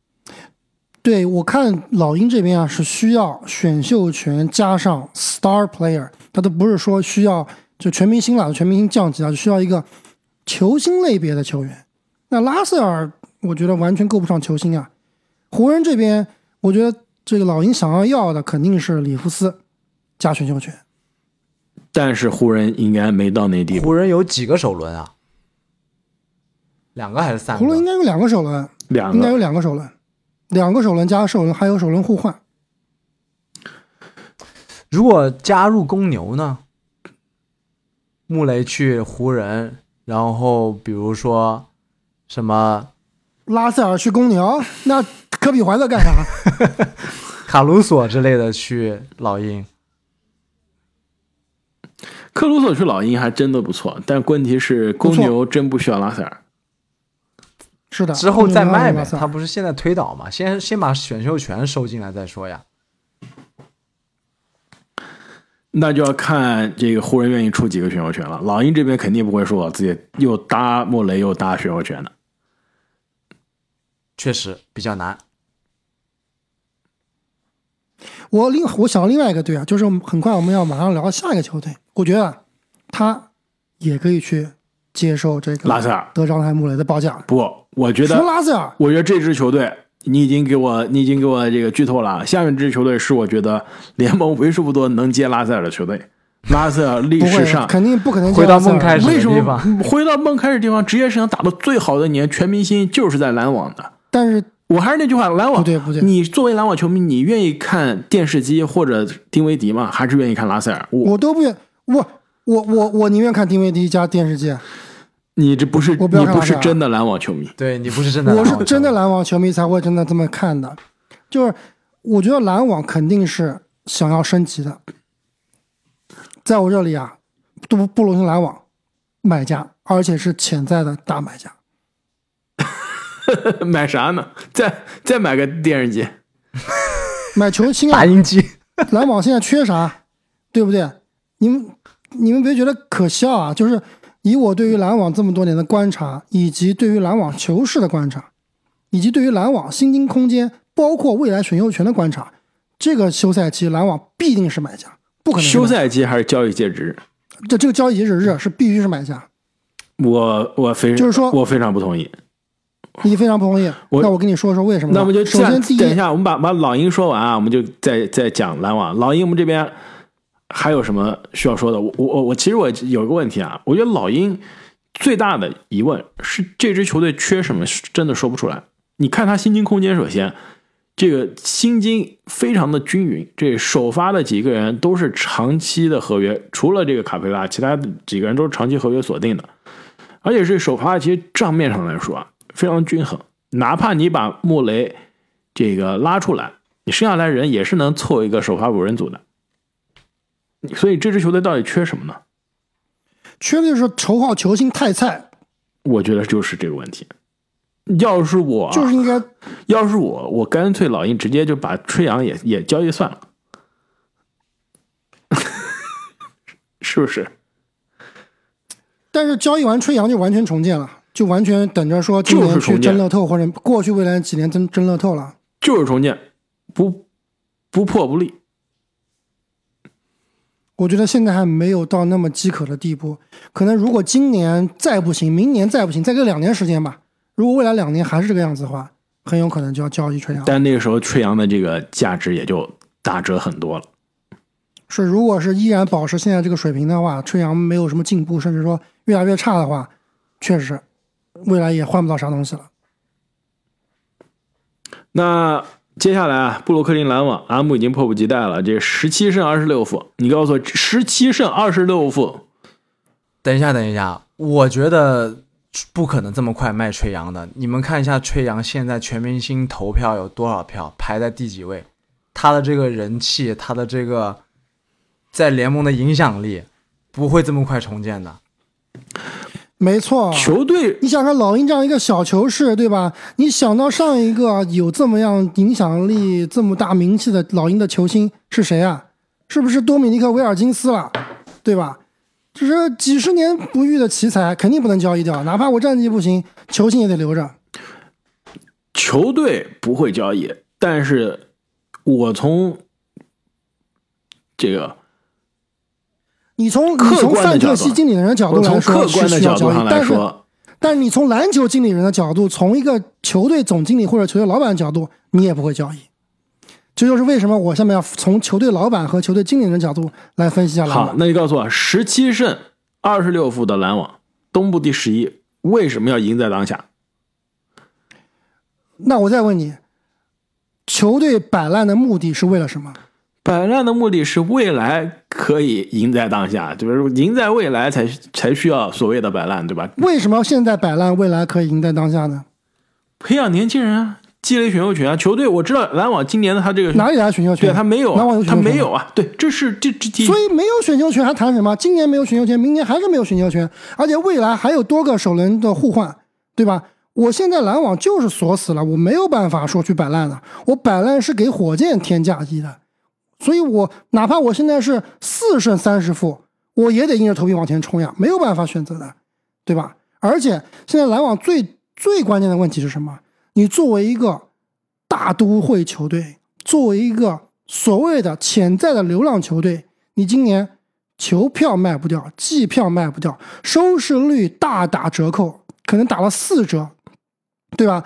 对我看老鹰这边啊是需要选秀权加上 star player，他都不是说需要就全明星了，全明星降级了，就需要一个球星类别的球员。那拉塞尔我觉得完全够不上球星啊。湖人这边我觉得这个老鹰想要要的肯定是里弗斯加选秀权。但是湖人应该没到那地步。湖人有几个首轮啊？两个还是三个？湖人应该有两个首轮，两个应该有两个首轮，两个首轮加首轮，还有首轮互换。如果加入公牛呢？穆雷去湖人，然后比如说什么拉塞尔去公牛，那科比怀特干啥？卡鲁索之类的去老鹰，克鲁索去老鹰还真的不错，但问题是公牛真不需要拉塞尔。是的，之后再卖呗。他不是现在推倒嘛？先先把选秀权收进来再说呀。那就要看这个湖人愿意出几个选秀权了。老鹰这边肯定不会说我自己又搭莫雷又搭选秀权的。确实比较难。我另我想到另外一个队啊，就是很快我们要马上聊下一个球队，我觉得他也可以去接受这个拉塞尔德章泰穆雷的报价。不，我觉得，拉塞尔，我觉得这支球队你已经给我，你已经给我这个剧透了。下面这支球队是我觉得联盟为数不多能接拉塞尔的球队。拉塞尔历史上肯定不可能回到梦开始为什地方回到梦开始地方，职业生涯打的最好的年，全明星就是在篮网的。但是我还是那句话，篮网不对不对你作为篮网球迷，你愿意看电视机或者丁威迪吗？还是愿意看拉塞尔？我我都不愿，我我我我宁愿看丁威迪加电视机，你这不是我不你不是真的篮网球迷。对你不是真的，我是真的。篮网球迷才会真的这么看的。就是我觉得篮网肯定是想要升级的，在我这里啊，杜布鲁克篮网买家，而且是潜在的大买家。买啥呢？再再买个电视机。买球星啊打，印机，篮网现在缺啥，对不对？你们你们别觉得可笑啊！就是以我对于篮网这么多年的观察，以及对于篮网球市的观察，以及对于篮网薪金空间，包括未来选秀权的观察，这个休赛期篮网必定是买家，不可能休赛期还是交易截止日？这这个交易截止日是必须是买家。我我非就是说我非常不同意。你非常不同意，我那我跟你说说为什么。那我们就首先第一，等一下，我们把把老鹰说完啊，我们就再再讲篮网。老鹰我们这边还有什么需要说的？我我我我其实我有个问题啊，我觉得老鹰最大的疑问是这支球队缺什么，真的说不出来。你看他薪金空间，首先这个薪金非常的均匀，这首发的几个人都是长期的合约，除了这个卡佩拉，其他的几个人都是长期合约锁定的，而且这首发其实账面上来说啊非常均衡，哪怕你把穆雷这个拉出来，你剩下来人也是能凑一个首发五人组的。所以这支球队到底缺什么呢？缺的就是头号球星太菜，我觉得就是这个问题。要是我，就是应该要是我，我干脆老鹰直接就把吹杨也也交易算了，是不是？但是交易完吹杨就完全重建了，就完全等着说今年去争乐透，或者过去未来几年争争乐透了。就是重建，不不破不立。我觉得现在还没有到那么饥渴的地步。可能如果今年再不行，明年再不行，再给两年时间吧。如果未来两年还是这个样子的话，很有可能就要交易吹杨。但那个时候吹杨的这个价值也就打折很多了。是，如果是依然保持现在这个水平的话，吹杨没有什么进步，甚至说越来越差的话，确实未来也换不到啥东西了。那接下来啊，布鲁克林篮网阿木已经迫不及待了，这十七胜二十六负，你告诉我，十七胜二十六负，等一下，等一下，我觉得不可能这么快卖吹杨的。你们看一下吹杨现在全明星投票有多少票，排在第几位？他的这个人气，他的这个在联盟的影响力，不会这么快重建的。没错，球队你想看老鹰这样一个小球市，对吧？你想到上一个有这么样影响力、这么大名气的老鹰的球星是谁啊？是不是多米尼克·威尔金斯了？对吧？这是几十年不遇的奇才，肯定不能交易掉。哪怕我战绩不行，球星也得留着。球队不会交易，但是我从这个你从你客从范特西经理人的角度来说客观的是需要交易角度上，来但是说，但你从篮球经理人的角度，从一个球队总经理或者球队老板的角度，你也不会交易。这就是为什么我下面要从球队老板和球队经理人的角度来分析一下篮好，网。那你告诉我，十七胜二十六负的篮网，东部第十一，为什么要赢在当下？那我再问你，球队摆烂的目的是为了什么？摆烂的目的是未来可以赢在当下，就是？赢在未来才才需要所谓的摆烂，对吧？为什么现在摆烂，未来可以赢在当下呢？培养年轻人啊，积累选秀权啊。球队我知道篮网今年的他这个哪里来的选秀权？对他没有，篮网有选他没有啊。对，这是这这所以没有选秀权还谈什么？今年没有选秀权，明年还是没有选秀权，而且未来还有多个首轮的互换，对吧？我现在篮网就是锁死了，我没有办法说去摆烂了。我摆烂是给火箭添嫁衣的，所以我哪怕我现在是四胜三十负，我也得硬着头皮往前冲呀，没有办法选择的，对吧？而且现在篮网最最关键的问题是什么？你作为一个大都会球队，作为一个所谓的潜在的流浪球队，你今年球票卖不掉，季票卖不掉，收视率大打折扣，可能打了四折，对吧？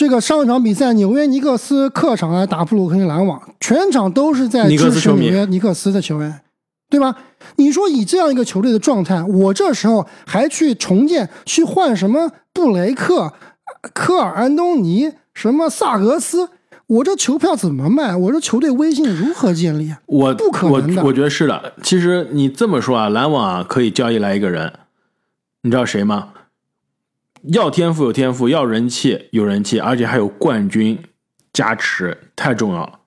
这个上一场比赛，纽约尼克斯客场来打布鲁克林篮网，全场都是在支持纽约尼克斯的球员，对吧？你说以这样一个球队的状态，我这时候还去重建，去换什么布雷克、科尔安东尼、什么萨格斯，我这球票怎么卖？我这球队威信如何建立啊？我不可能的我我觉得是的。其实你这么说啊，篮网啊可以交易来一个人，你知道谁吗？要天赋有天赋，要人气有人气，而且还有冠军加持，太重要了。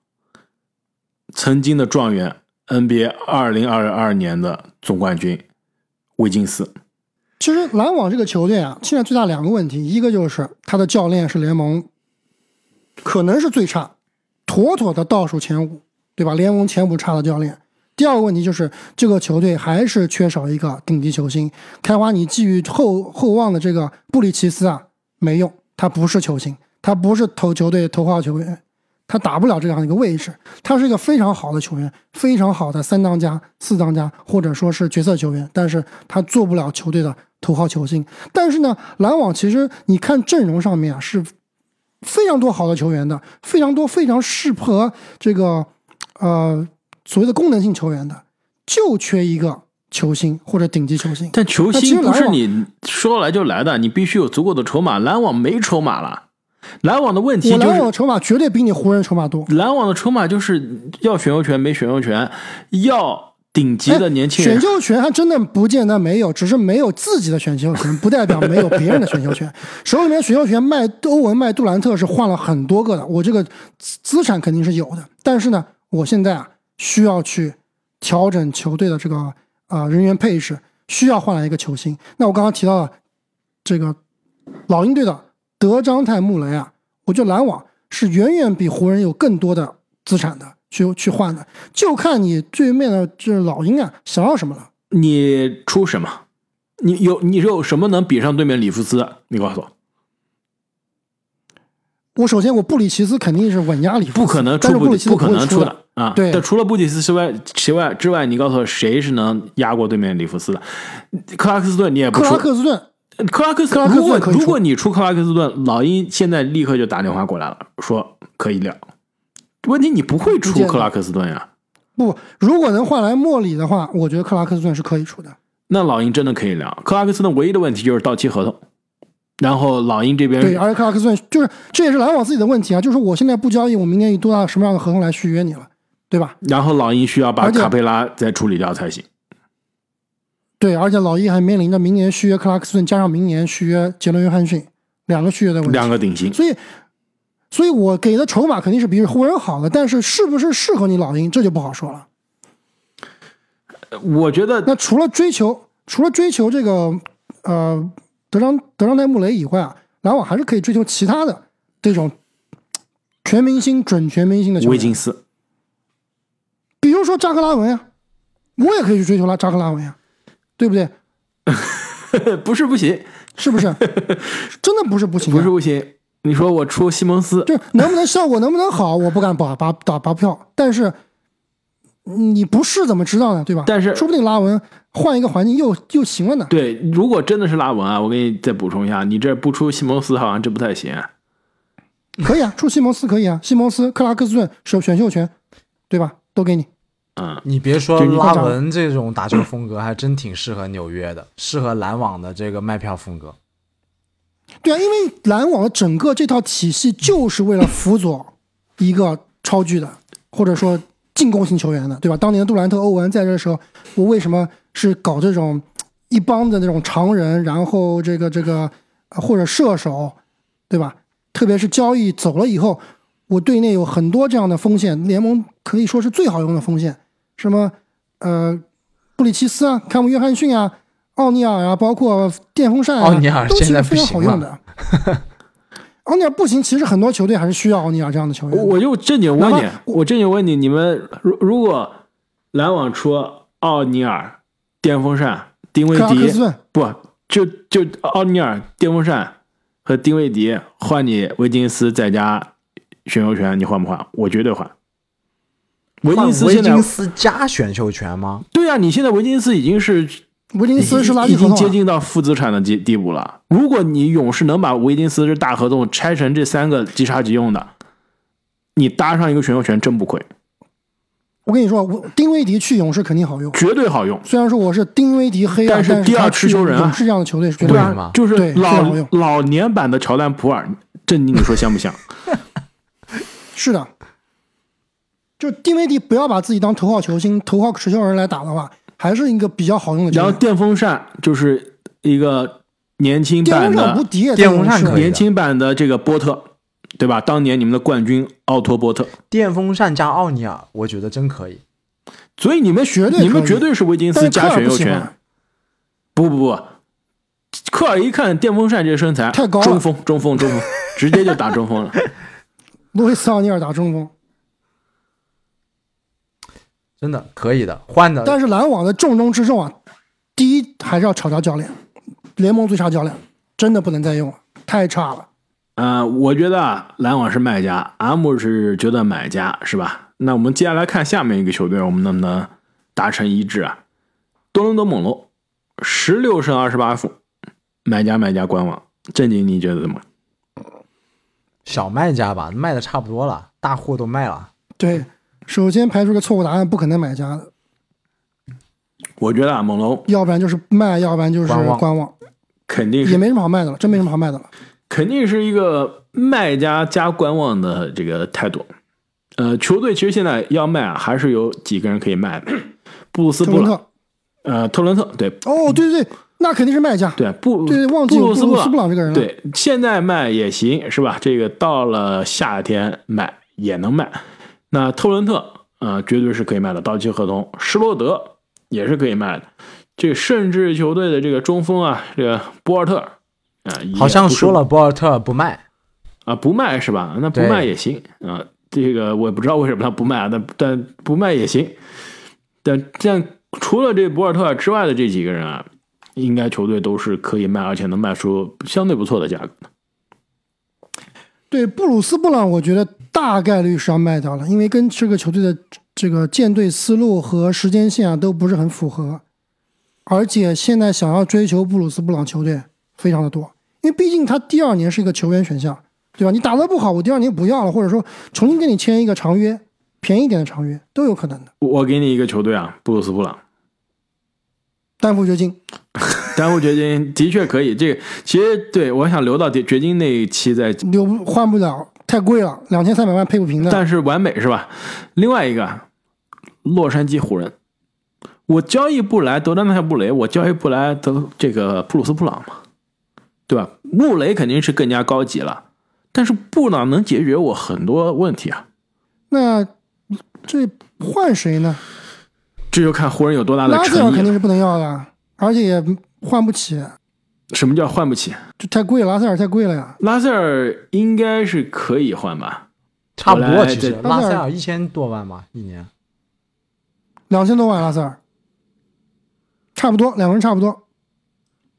曾经的状元，NBA 二零二二年的总冠军威金斯，其实篮网这个球队啊，现在最大两个问题，一个就是他的教练是联盟可能是最差，妥妥的倒数前五，对吧？联盟前五差的教练。第二个问题就是这个球队还是缺少一个顶级球星。开花，你寄予厚厚望的这个布里奇斯啊，没用，他不是球星，他不是投球队头号球员，他打不了这样一个位置。他是一个非常好的球员，非常好的三当家、四当家，或者说是角色球员，但是他做不了球队的头号球星。但是呢，篮网其实你看阵容上面啊，是非常多好的球员的，非常多非常适合这个呃所谓的功能性球员的，就缺一个球星或者顶级球星。但球星不是你说来就来的，你必须有足够的筹码。篮网没筹码了，篮网的问题就我篮网的筹码绝对比你湖人筹码多。篮网的筹码就是要选秀权没选秀权，要顶级的年轻人哎选。秀权还真的不见得没有，只是没有自己的选秀权，不代表没有别人的选秀权。手里面选秀权卖欧文、卖杜兰特是换了很多个的，我这个资资产肯定是有的。但是呢，我现在啊需要去调整球队的这个呃人员配置，需要换来一个球星。那我刚刚提到了这个老鹰队的德章泰·穆雷啊，我觉得篮网是远远比湖人有更多的资产的，去去换的，就看你对面的这老鹰啊想要什么了。你出什么？你有你有什么能比上对面里弗斯？你告诉我，我首先我布里奇斯肯定是稳压里弗斯，不可能但是布出布里奇斯不可能出的的啊！对但除了布里斯之外，之外之外，你告诉我谁是能压过对面里弗斯的？克拉克斯顿你也不克拉克斯顿克拉克斯克拉克斯如果顿可以出如果你出克拉克斯顿，老鹰现在立刻就打电话过来了，说可以聊。问题你不会出克拉克斯顿呀？不，如果能换来莫里的话，我觉得克拉克斯顿是可以出的。那老鹰真的可以聊。克拉克斯顿唯一的问题就是到期合同，然后老鹰这边对，而且克拉克斯顿就是这也是篮网自己的问题啊，就是我现在不交易，我明年以多大什么样的合同来续约你了，对吧？然后老鹰需要把卡佩拉再处理掉才行。对，而且老鹰还面临着明年续约克拉克斯顿，加上明年续约杰伦约翰逊两个续约的问题。两个顶薪，所以，所以我给的筹码肯定是比湖人好的，但是是不是适合你老鹰，这就不好说了。我觉得那除了追求，除了追求这个呃德章德章泰穆雷以外啊，篮网还是可以追求其他的这种全明星、准全明星的球员，维金斯，比如说扎克拉文呀，我也可以去追求拉扎克拉文呀，对不对？不是不行，是不是？真的不是不行、啊，不是不行。你说我出西蒙斯，就能不能效果能不能好，我不敢把把打把票，但是你不试怎么知道呢？对吧？但是说不定拉文换一个环境又又行了呢。对，如果真的是拉文啊，我给你再补充一下，你这不出西蒙斯好像这不太行啊。可以啊，出西蒙斯可以啊，西蒙斯、克拉克斯顿选选秀权，对吧？都给你。嗯，你别说拉文这种打球风格，还真挺适合纽约的，适合篮网的这个卖票风格。对啊，因为篮网整个这套体系就是为了辅佐一个超巨的，或者说进攻型球员的，对吧？当年杜兰特、欧文在这的时候，我为什么是搞这种一帮的那种常人，然后这个这个呃或者射手，对吧？特别是交易走了以后，我队内有很多这样的锋线，联盟可以说是最好用的锋线，什么呃布里奇斯啊、坎姆约翰逊啊、奥尼尔啊，包括电风扇啊，奥尼尔都其现在非常好行用的。奥尼尔不行，其实很多球队还是需要奥尼尔这样的球员的。我我就正经问你，我正经问你，你们如如果篮网出奥尼尔、电风扇、丁威迪不就就奥尼尔、电风扇和丁威迪换你威金斯再加选秀权，你换不换？我绝对换。维金斯维现在金斯加选秀权吗？对啊，你现在维金斯已经是维金斯是垃圾已经接近到负资产的地地步了。如果你勇士能把维金斯这大合同拆成这三个即插即用的，你搭上一个选秀权真不亏，我跟你说，我丁威迪去勇士肯定好用。绝对好用。虽然说我是丁威迪黑啊，但是第二持球人啊勇士这样的球队是绝对好用。吗就是老老年版的乔丹普尔，这你说香不香？是的，就丁威迪不要把自己当头号球星、头号持球人来打的话，还是一个比较好用的。然后电风扇就是一个年轻版电风扇无的电风扇年轻版的这个波特，对吧？当年你们的冠军奥托波特，电风扇加奥尼尔，我觉得真可以。所以你们绝对你们绝对是维金斯加选秀权不。不不不，科尔一看电风扇这身材，太高了中锋中锋中锋，直接就打中锋了。路易斯奥尼尔打中锋，真的可以的，换的但是篮网的重中之重啊，第一还是要炒掉教练，联盟最差教练，真的不能再用了，太差了。呃，我觉得啊，篮网是卖家，阿姆是觉得买家，是吧？那我们接下来看下面一个球队，我们能不能达成一致啊？多伦多猛龙十六胜二十八负，买家买家官网。正经你觉得怎么？小卖家吧，卖的差不多了，大货都卖了。对，首先排除个错误答案，不可能买家的，我觉得啊，猛龙要不然就是卖，要不然就是观望观望，肯定是没什么好卖的了，真没什么好卖的了。肯定是一个卖家加观望的这个态度。呃，球队其实现在要卖啊，还是有几个人可以卖的。布鲁斯布朗，特伦特，呃，特伦特，对哦，对对对，那肯定是卖家。对，布对，忘记布鲁斯布布鲁斯布朗这个人了。对，现在卖也行，是吧？这个到了夏天卖也能卖。那特伦特，呃，绝对是可以卖的，到期合同。施罗德也是可以卖的。这甚至球队的这个中锋啊，这个博尔特，啊、也好像说了博尔特不卖，啊，不卖是吧？那不卖也行啊。这个我也不知道为什么他不卖啊，但但不卖也行。但这样除了这博尔特之外的这几个人啊，应该球队都是可以卖，而且能卖出相对不错的价格。对，布鲁斯布朗，我觉得大概率是要卖掉了，因为跟这个球队的这个建队思路和时间线啊都不是很符合，而且现在想要追求布鲁斯布朗球队非常的多，因为毕竟他第二年是一个球员选项，对吧？你打得不好，我第二年不要了，或者说重新跟你签一个长约，便宜点的长约都有可能的。我我给你一个球队啊，布鲁斯布朗，丹佛掘金，丹佛掘金的确可以。这个其实对我想留到掘金那一期再，留换不了，太贵了，两千三百万配不平的。但是完美是吧？另外一个，洛杉矶湖人，我交易不来德丹泰布雷，我交易不来德这个布鲁斯布朗嘛，对吧？穆雷肯定是更加高级了，但是布朗能解决我很多问题啊。那这换谁呢？这就看湖人有多大的拉塞尔诚意了。肯定是不能要的，而且也换不起，什么叫换不起？就太贵了，拉塞尔太贵了呀。拉塞尔应该是可以换吧？差不多。其实拉塞尔一千多万吧，一年。两千多万拉塞尔，差不多，两个人差不多。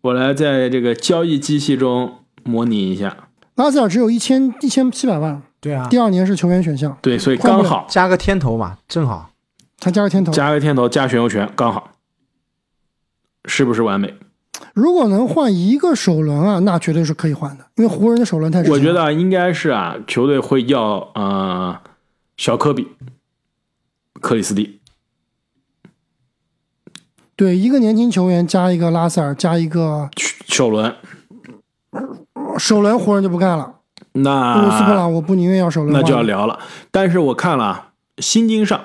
我来在这个交易机器中模拟一下。拉塞尔只有一千一千七百万，对啊，第二年是球员选项，对，所以刚好加个天头嘛，正好。他加个天头。加个天头加选秀权，刚好，是不是完美？如果能换一个首轮啊，那绝对是可以换的，因为湖人的首轮太值我觉得啊应该是啊，球队会要呃小科比、克里斯蒂，对一个年轻球员加一个拉塞尔加一个首轮。首轮湖人就不干了，布鲁斯布那朗我不宁愿要首轮，那就要聊了。但是我看了啊，薪金上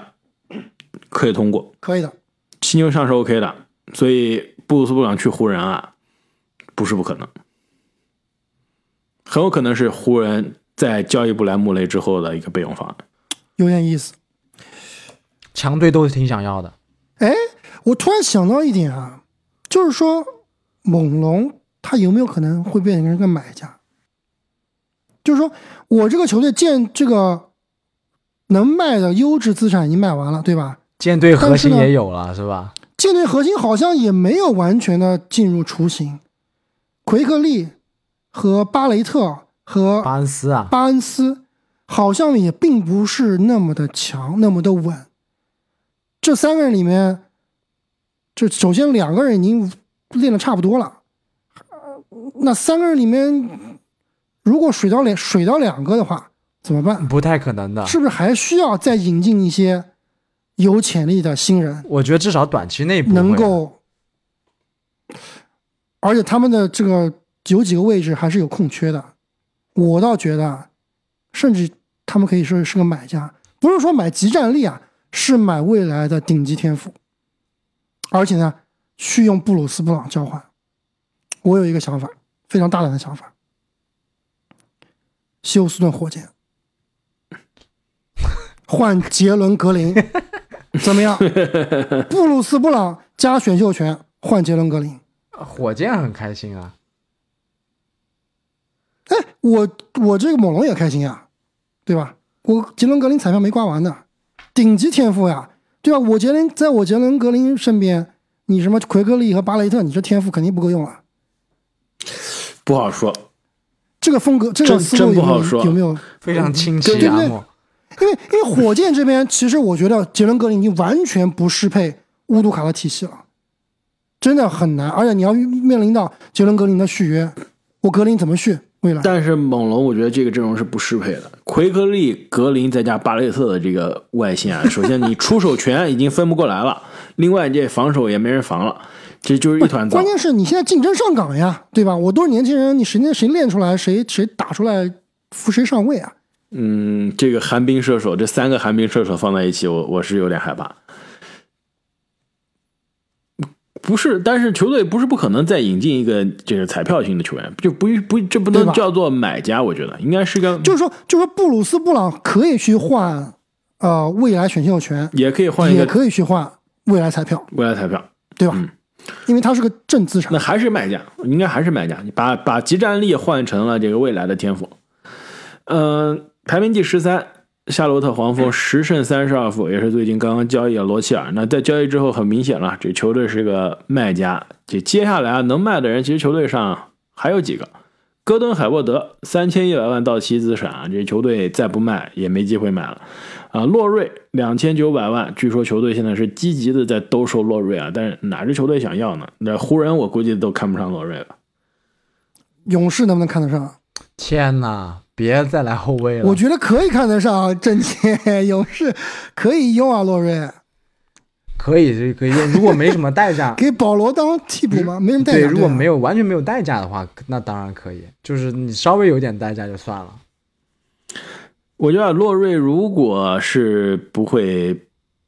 可以通过，可以的。薪金上是 OK 的，所以布鲁斯布朗去湖人啊，不是不可能，很有可能是湖人在交易布莱穆雷之后的一个备用方案。有点意思。强队都挺想要的。哎，我突然想到一点啊，就是说猛龙他有没有可能会变成一个买家？就是说我这个球队建这个能卖的优质资产已经卖完了，对吧？舰队核心也有了，是吧？舰队核心好像也没有完全的进入雏形，奎克利和巴雷特和巴恩斯啊，巴恩斯好像也并不是那么的强，那么的稳。这三个人里面，这首先两个人已经练的差不多了，呃那三个人里面，如果水到两水到两个的话，怎么办？不太可能的。是不是还需要再引进一些有潜力的新人，我觉得至少短期内能够？而且他们的这个有几个位置还是有空缺的，我倒觉得，甚至他们可以说是个买家，不是说买集战力啊，是买未来的顶级天赋，而且呢，去用布鲁斯布朗交换。我有一个想法，非常大胆的想法，休斯顿火箭。换杰伦格林，怎么样？布鲁斯布朗加选秀权换杰伦格林。火箭很开心啊。哎，我我这个猛龙也开心呀，对吧？我杰伦格林彩票没刮完呢，顶级天赋呀，对吧？我杰伦在我杰伦格林身边，你什么奎克利和巴雷特，你这天赋肯定不够用了。不好说，这个风格，这个思路有没有真不好说有没有？非常清晰阿莫，因为因为火箭这边，其实我觉得杰伦格林已经完全不适配乌杜卡的体系了，真的很难。而且你要面临到杰伦格林的续约，我格林怎么续？未来但是猛龙我觉得这个阵容是不适配的。奎格利、格林再加巴雷特的这个外线啊，首先你出手权已经分不过来了，另外这防守也没人防了，这就是一团糟关。键是你现在竞争上岗呀，对吧？我都是年轻人，你谁谁练出来，谁谁打出来，扶谁上位啊？嗯，这个寒冰射手，这三个寒冰射手放在一起，我我是有点害怕。不是，但是球队不是不可能再引进一个这个彩票型的球员，就不不这不能叫做买家，我觉得应该是个，就是说，就是说，布鲁斯布朗可以去换，呃，未来选秀权，也可以换一也可以去换未来彩票，未来彩票。对吧？因为他是个正资产那。还是卖家，应该还是卖家。你把把集战力换成了这个未来的天赋。嗯、排名第十三，夏洛特黄蜂十胜三十二负，也是最近刚刚交易了罗齐尔。那在交易之后，很明显了，这球队是个卖家。这接下来啊，能卖的人，其实球队上还有几个。戈登海沃德三千一百万到期资产啊，这球队再不卖也没机会买了。啊，洛瑞两千九百万，据说球队现在是积极的在兜售洛瑞啊，但是哪支球队想要呢？那湖人我估计都看不上洛瑞了。勇士能不能看得上？天哪，别再来后卫了。我觉得可以看得上。真切，勇士可以用啊，洛瑞可以，这可以用。如果没什么代价，给保罗当替补吗？没什么代价。对，如果啊没有完全没有代价的话，那当然可以。就是你稍微有点代价就算了。我觉得洛瑞如果是不会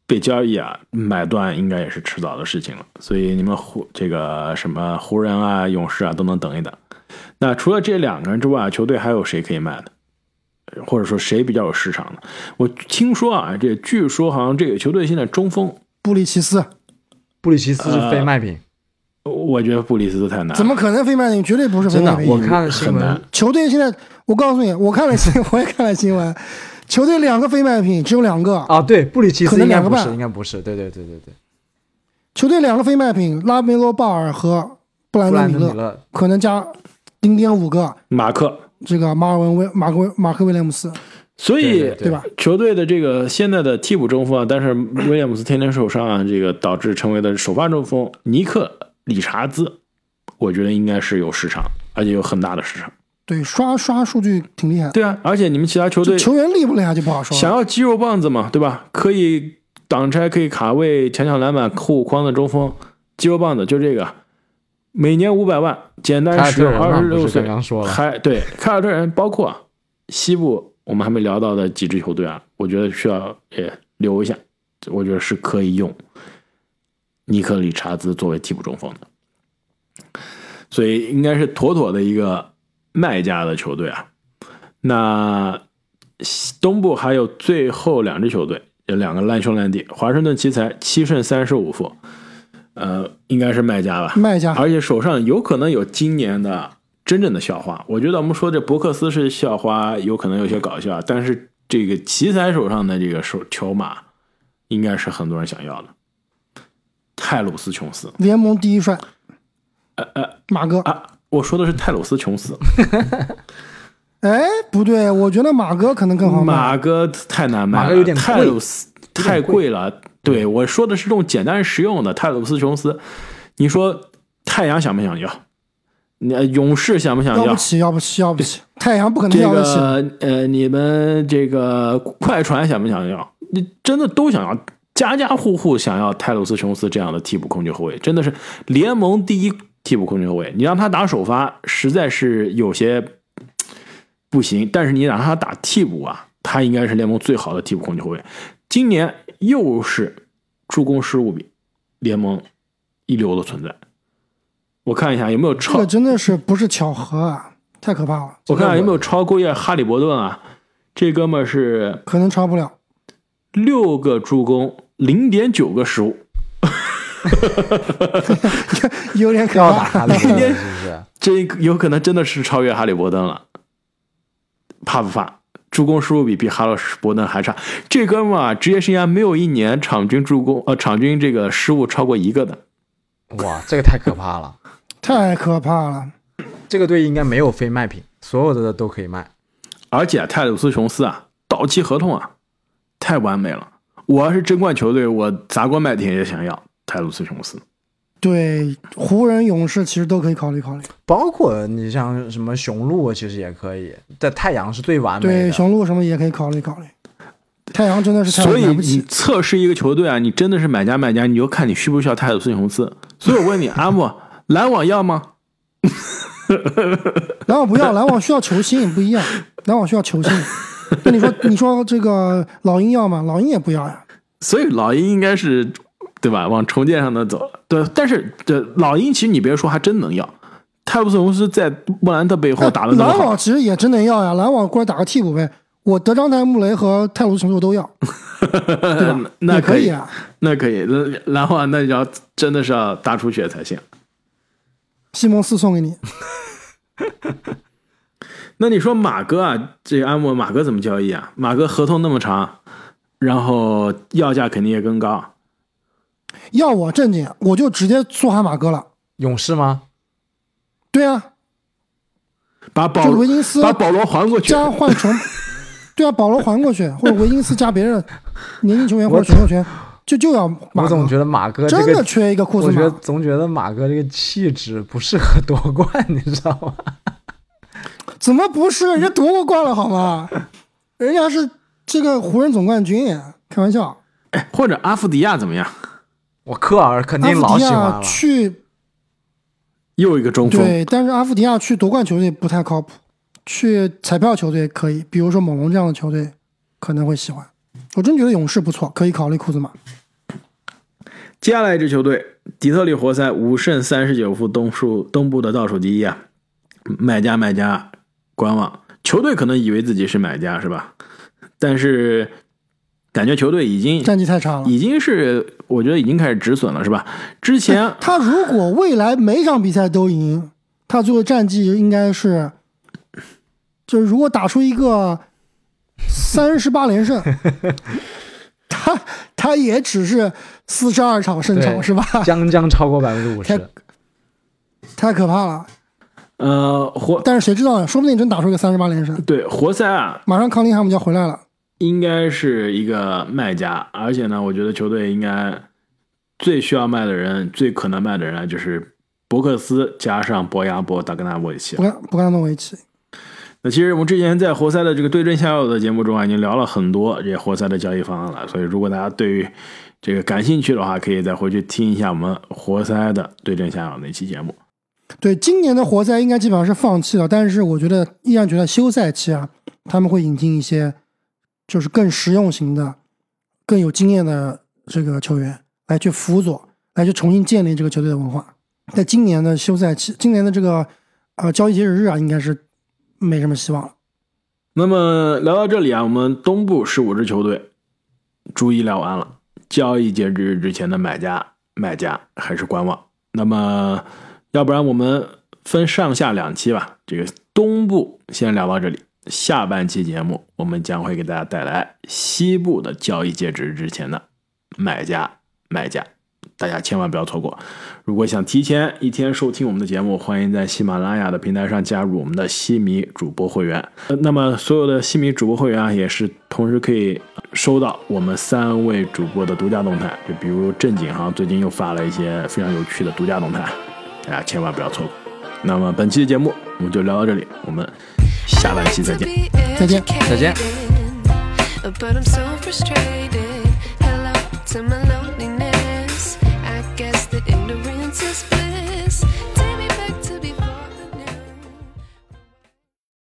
被交易啊，买断应该也是迟早的事情了。所以你们湖这个什么湖人啊、勇士啊都能等一等。那除了这两个人之外，球队还有谁可以卖的？或者说谁比较有市场的？我听说啊，这据说好像这个球队现在中锋，布里奇斯布里奇斯是非卖品，我觉得布里斯特太难了。怎么可能非卖品？绝对不是非真的卖。品。我看了新闻，球队现在，我告诉你，我看了新，我也看了新闻，球队两个非卖品，只有两个。啊，对，布里奇斯应该不是，能两个半应该不是。对对对对对，球队两个非卖品，拉梅罗·鲍尔和布兰布德·米勒，兰德米勒，可能加零点五个马克？这个马尔文威马克马克威廉姆斯，所以对对对吧？球队的这个现在的替补中锋啊，但是威廉姆斯天天受伤啊，这个导致成为了首发中锋尼克理查兹，我觉得应该是有市场，而且有很大的市场。对，刷刷数据挺厉害的。对啊，而且你们其他球队球员厉不厉害就不好说了。想要肌肉棒子嘛，对吧？可以挡拆，可以卡位、抢抢篮板、护框的中锋，肌肉棒子就这个。每年五百万，简单使用，二十六岁，刚刚说了还对凯尔特人，包括西部我们还没聊到的几支球队啊，我觉得需要也留一下，我觉得是可以用尼克理查兹作为替补中锋的，所以应该是妥妥的一个卖家的球队啊。那西东部还有最后两支球队，有两个烂兄烂弟，华盛顿奇才七胜三十五负，呃，应该是卖家吧？卖家而且手上有可能有今年的真正的校花。我觉得我们说这伯克斯是校花，有可能有些搞笑，但是这个奇才手上的这个手球马，应该是很多人想要的。泰鲁斯琼斯联盟第一帅，呃呃马哥，啊，我说的是泰鲁斯琼斯，哎，不对，我觉得马哥可能更好卖。马哥太难卖了，马哥有点贵泰鲁斯太贵了。对我说的是这种简单实用的泰鲁斯琼斯，你说太阳想不想要？你呃勇士想不想要？要不起，要不起，要不起，太阳不可能这要得起。个呃，你们这个快船想不想要？你真的都想要，家家户户想要泰鲁斯琼斯这样的替补控球后卫，真的是联盟第一替补控球后卫。你让他打首发，实在是有些不行，但是你让他打替补啊，他应该是联盟最好的替补控球后卫。今年又是助攻失误比联盟一流的存在。我看一下有没有超这个真的是不是巧合啊，太可怕了，我看看有没有超过叶哈利伯顿啊？这哥们儿是可能超不了。六个助攻，零点九个失误，有点可怕。哈利伯顿是不是？这有可能真的是超越哈利伯顿了。怕不怕？助攻失误比比哈利伯顿还差。这哥们儿啊，职业生涯没有一年场均助攻呃场均这个失误超过一个的。哇，这个太可怕了。太可怕了！这个队应该没有非卖品，所有的都可以卖。而且泰鲁斯琼斯啊，到期合同啊，太完美了。我要是争冠球队，我砸锅卖铁也想要泰鲁斯琼斯。对，湖人、勇士其实都可以考虑考虑。包括你像什么雄鹿，其实也可以。但太阳是最完美对，的。雄鹿什么也可以考虑考虑。太阳真的是太所以你。测试一个球队啊，你真的是买家卖家，你就看你需不需要泰鲁斯雄斯。所以我问你，阿木，篮网要吗？篮网不要，篮网需要球星，不一样。篮网需要球星。那你说，你说这个老鹰要吗？老鹰也不要呀。所以老鹰应该是对吧，往重建上的走。对，但是这老鹰其实你别说，还真能要。泰鲁斯公司在莫兰特背后打的那么好篮网，其实也真能要呀，篮网过来打个替补呗。我德章泰、穆雷和泰鲁斯琼斯我都要，对吧？那可以啊。那可以，篮篮网那要真的是要大出血才行。西蒙斯送给你，那你说马哥啊，这个安莫马哥怎么交易啊？马哥合同那么长，然后要价肯定也更高。要我正经，我就直接说喊马哥了。勇士吗？对啊，把保罗维金斯把保罗还过去，加换成，对啊，保罗还过去，或者维金斯加别人年轻球员或者选秀权，就就要马哥。我总觉得马哥这真的，缺一个库兹我觉得。总觉得马哥这个气质不适合夺冠，你知道吗？怎么不是？人家夺过冠了好吗？人家是这个湖人总冠军，开玩笑。或者阿夫迪亚怎么样？我科尔肯定老喜欢了。去又一个中锋，对，但是阿夫迪亚去夺冠球队不太靠谱，去彩票球队可以，比如说猛龙这样的球队可能会喜欢。我真觉得勇士不错，可以考虑库兹马。接下来一支球队底特律活塞五胜三十九负，东数东部的倒数第一啊！买家买家观望，球队可能以为自己是买家是吧？但是感觉球队已经战绩太差了。已经是我觉得已经开始止损了是吧？之前他如果未来每场比赛都赢，他最后战绩应该是，就是如果打出一个三十八连胜，他他也只是四十二场胜场是吧？将将超过百分之五太十。太可怕了。呃活但是谁知道呢？说不定真打出一个三十八连胜，对活塞啊，马上康宁汉姆就要回来了。应该是一个卖家，而且呢，我觉得球队应该最需要卖的人，最可能卖的人啊，就是伯克斯加上博亚博达格纳维奇不。干不干诺维奇，那其实我们之前在活塞的这个对症下药的节目中啊，已经聊了很多这些活塞的交易方案了，所以如果大家对于这个感兴趣的话，可以再回去听一下我们活塞的对症下药那期节目。对，今年的活塞应该基本上是放弃了，但是我觉得依然觉得休赛期啊，他们会引进一些就是更实用型的、更有经验的这个球员来去辅佐，来去重新建立这个球队的文化。在今年的休赛期，今年的这个呃交易截止日啊，应该是没什么希望了。那么聊到这里啊，我们东部十五支球队逐一聊完了。交易截止日之前的买家、卖家还是观望。那么，要不然我们分上下两期吧。这个东部先聊到这里，下半期节目我们将会给大家带来西部的交易截止之前的买家、卖家。大家千万不要错过！如果想提前一天收听我们的节目，欢迎在喜马拉雅的平台上加入我们的西米主播会员。那么，所有的西米主播会员啊，也是同时可以收到我们三位主播的独家动态。就比如正经哈，最近又发了一些非常有趣的独家动态，大家千万不要错过。那么，本期的节目我们就聊到这里，我们下期再见，再见，再见。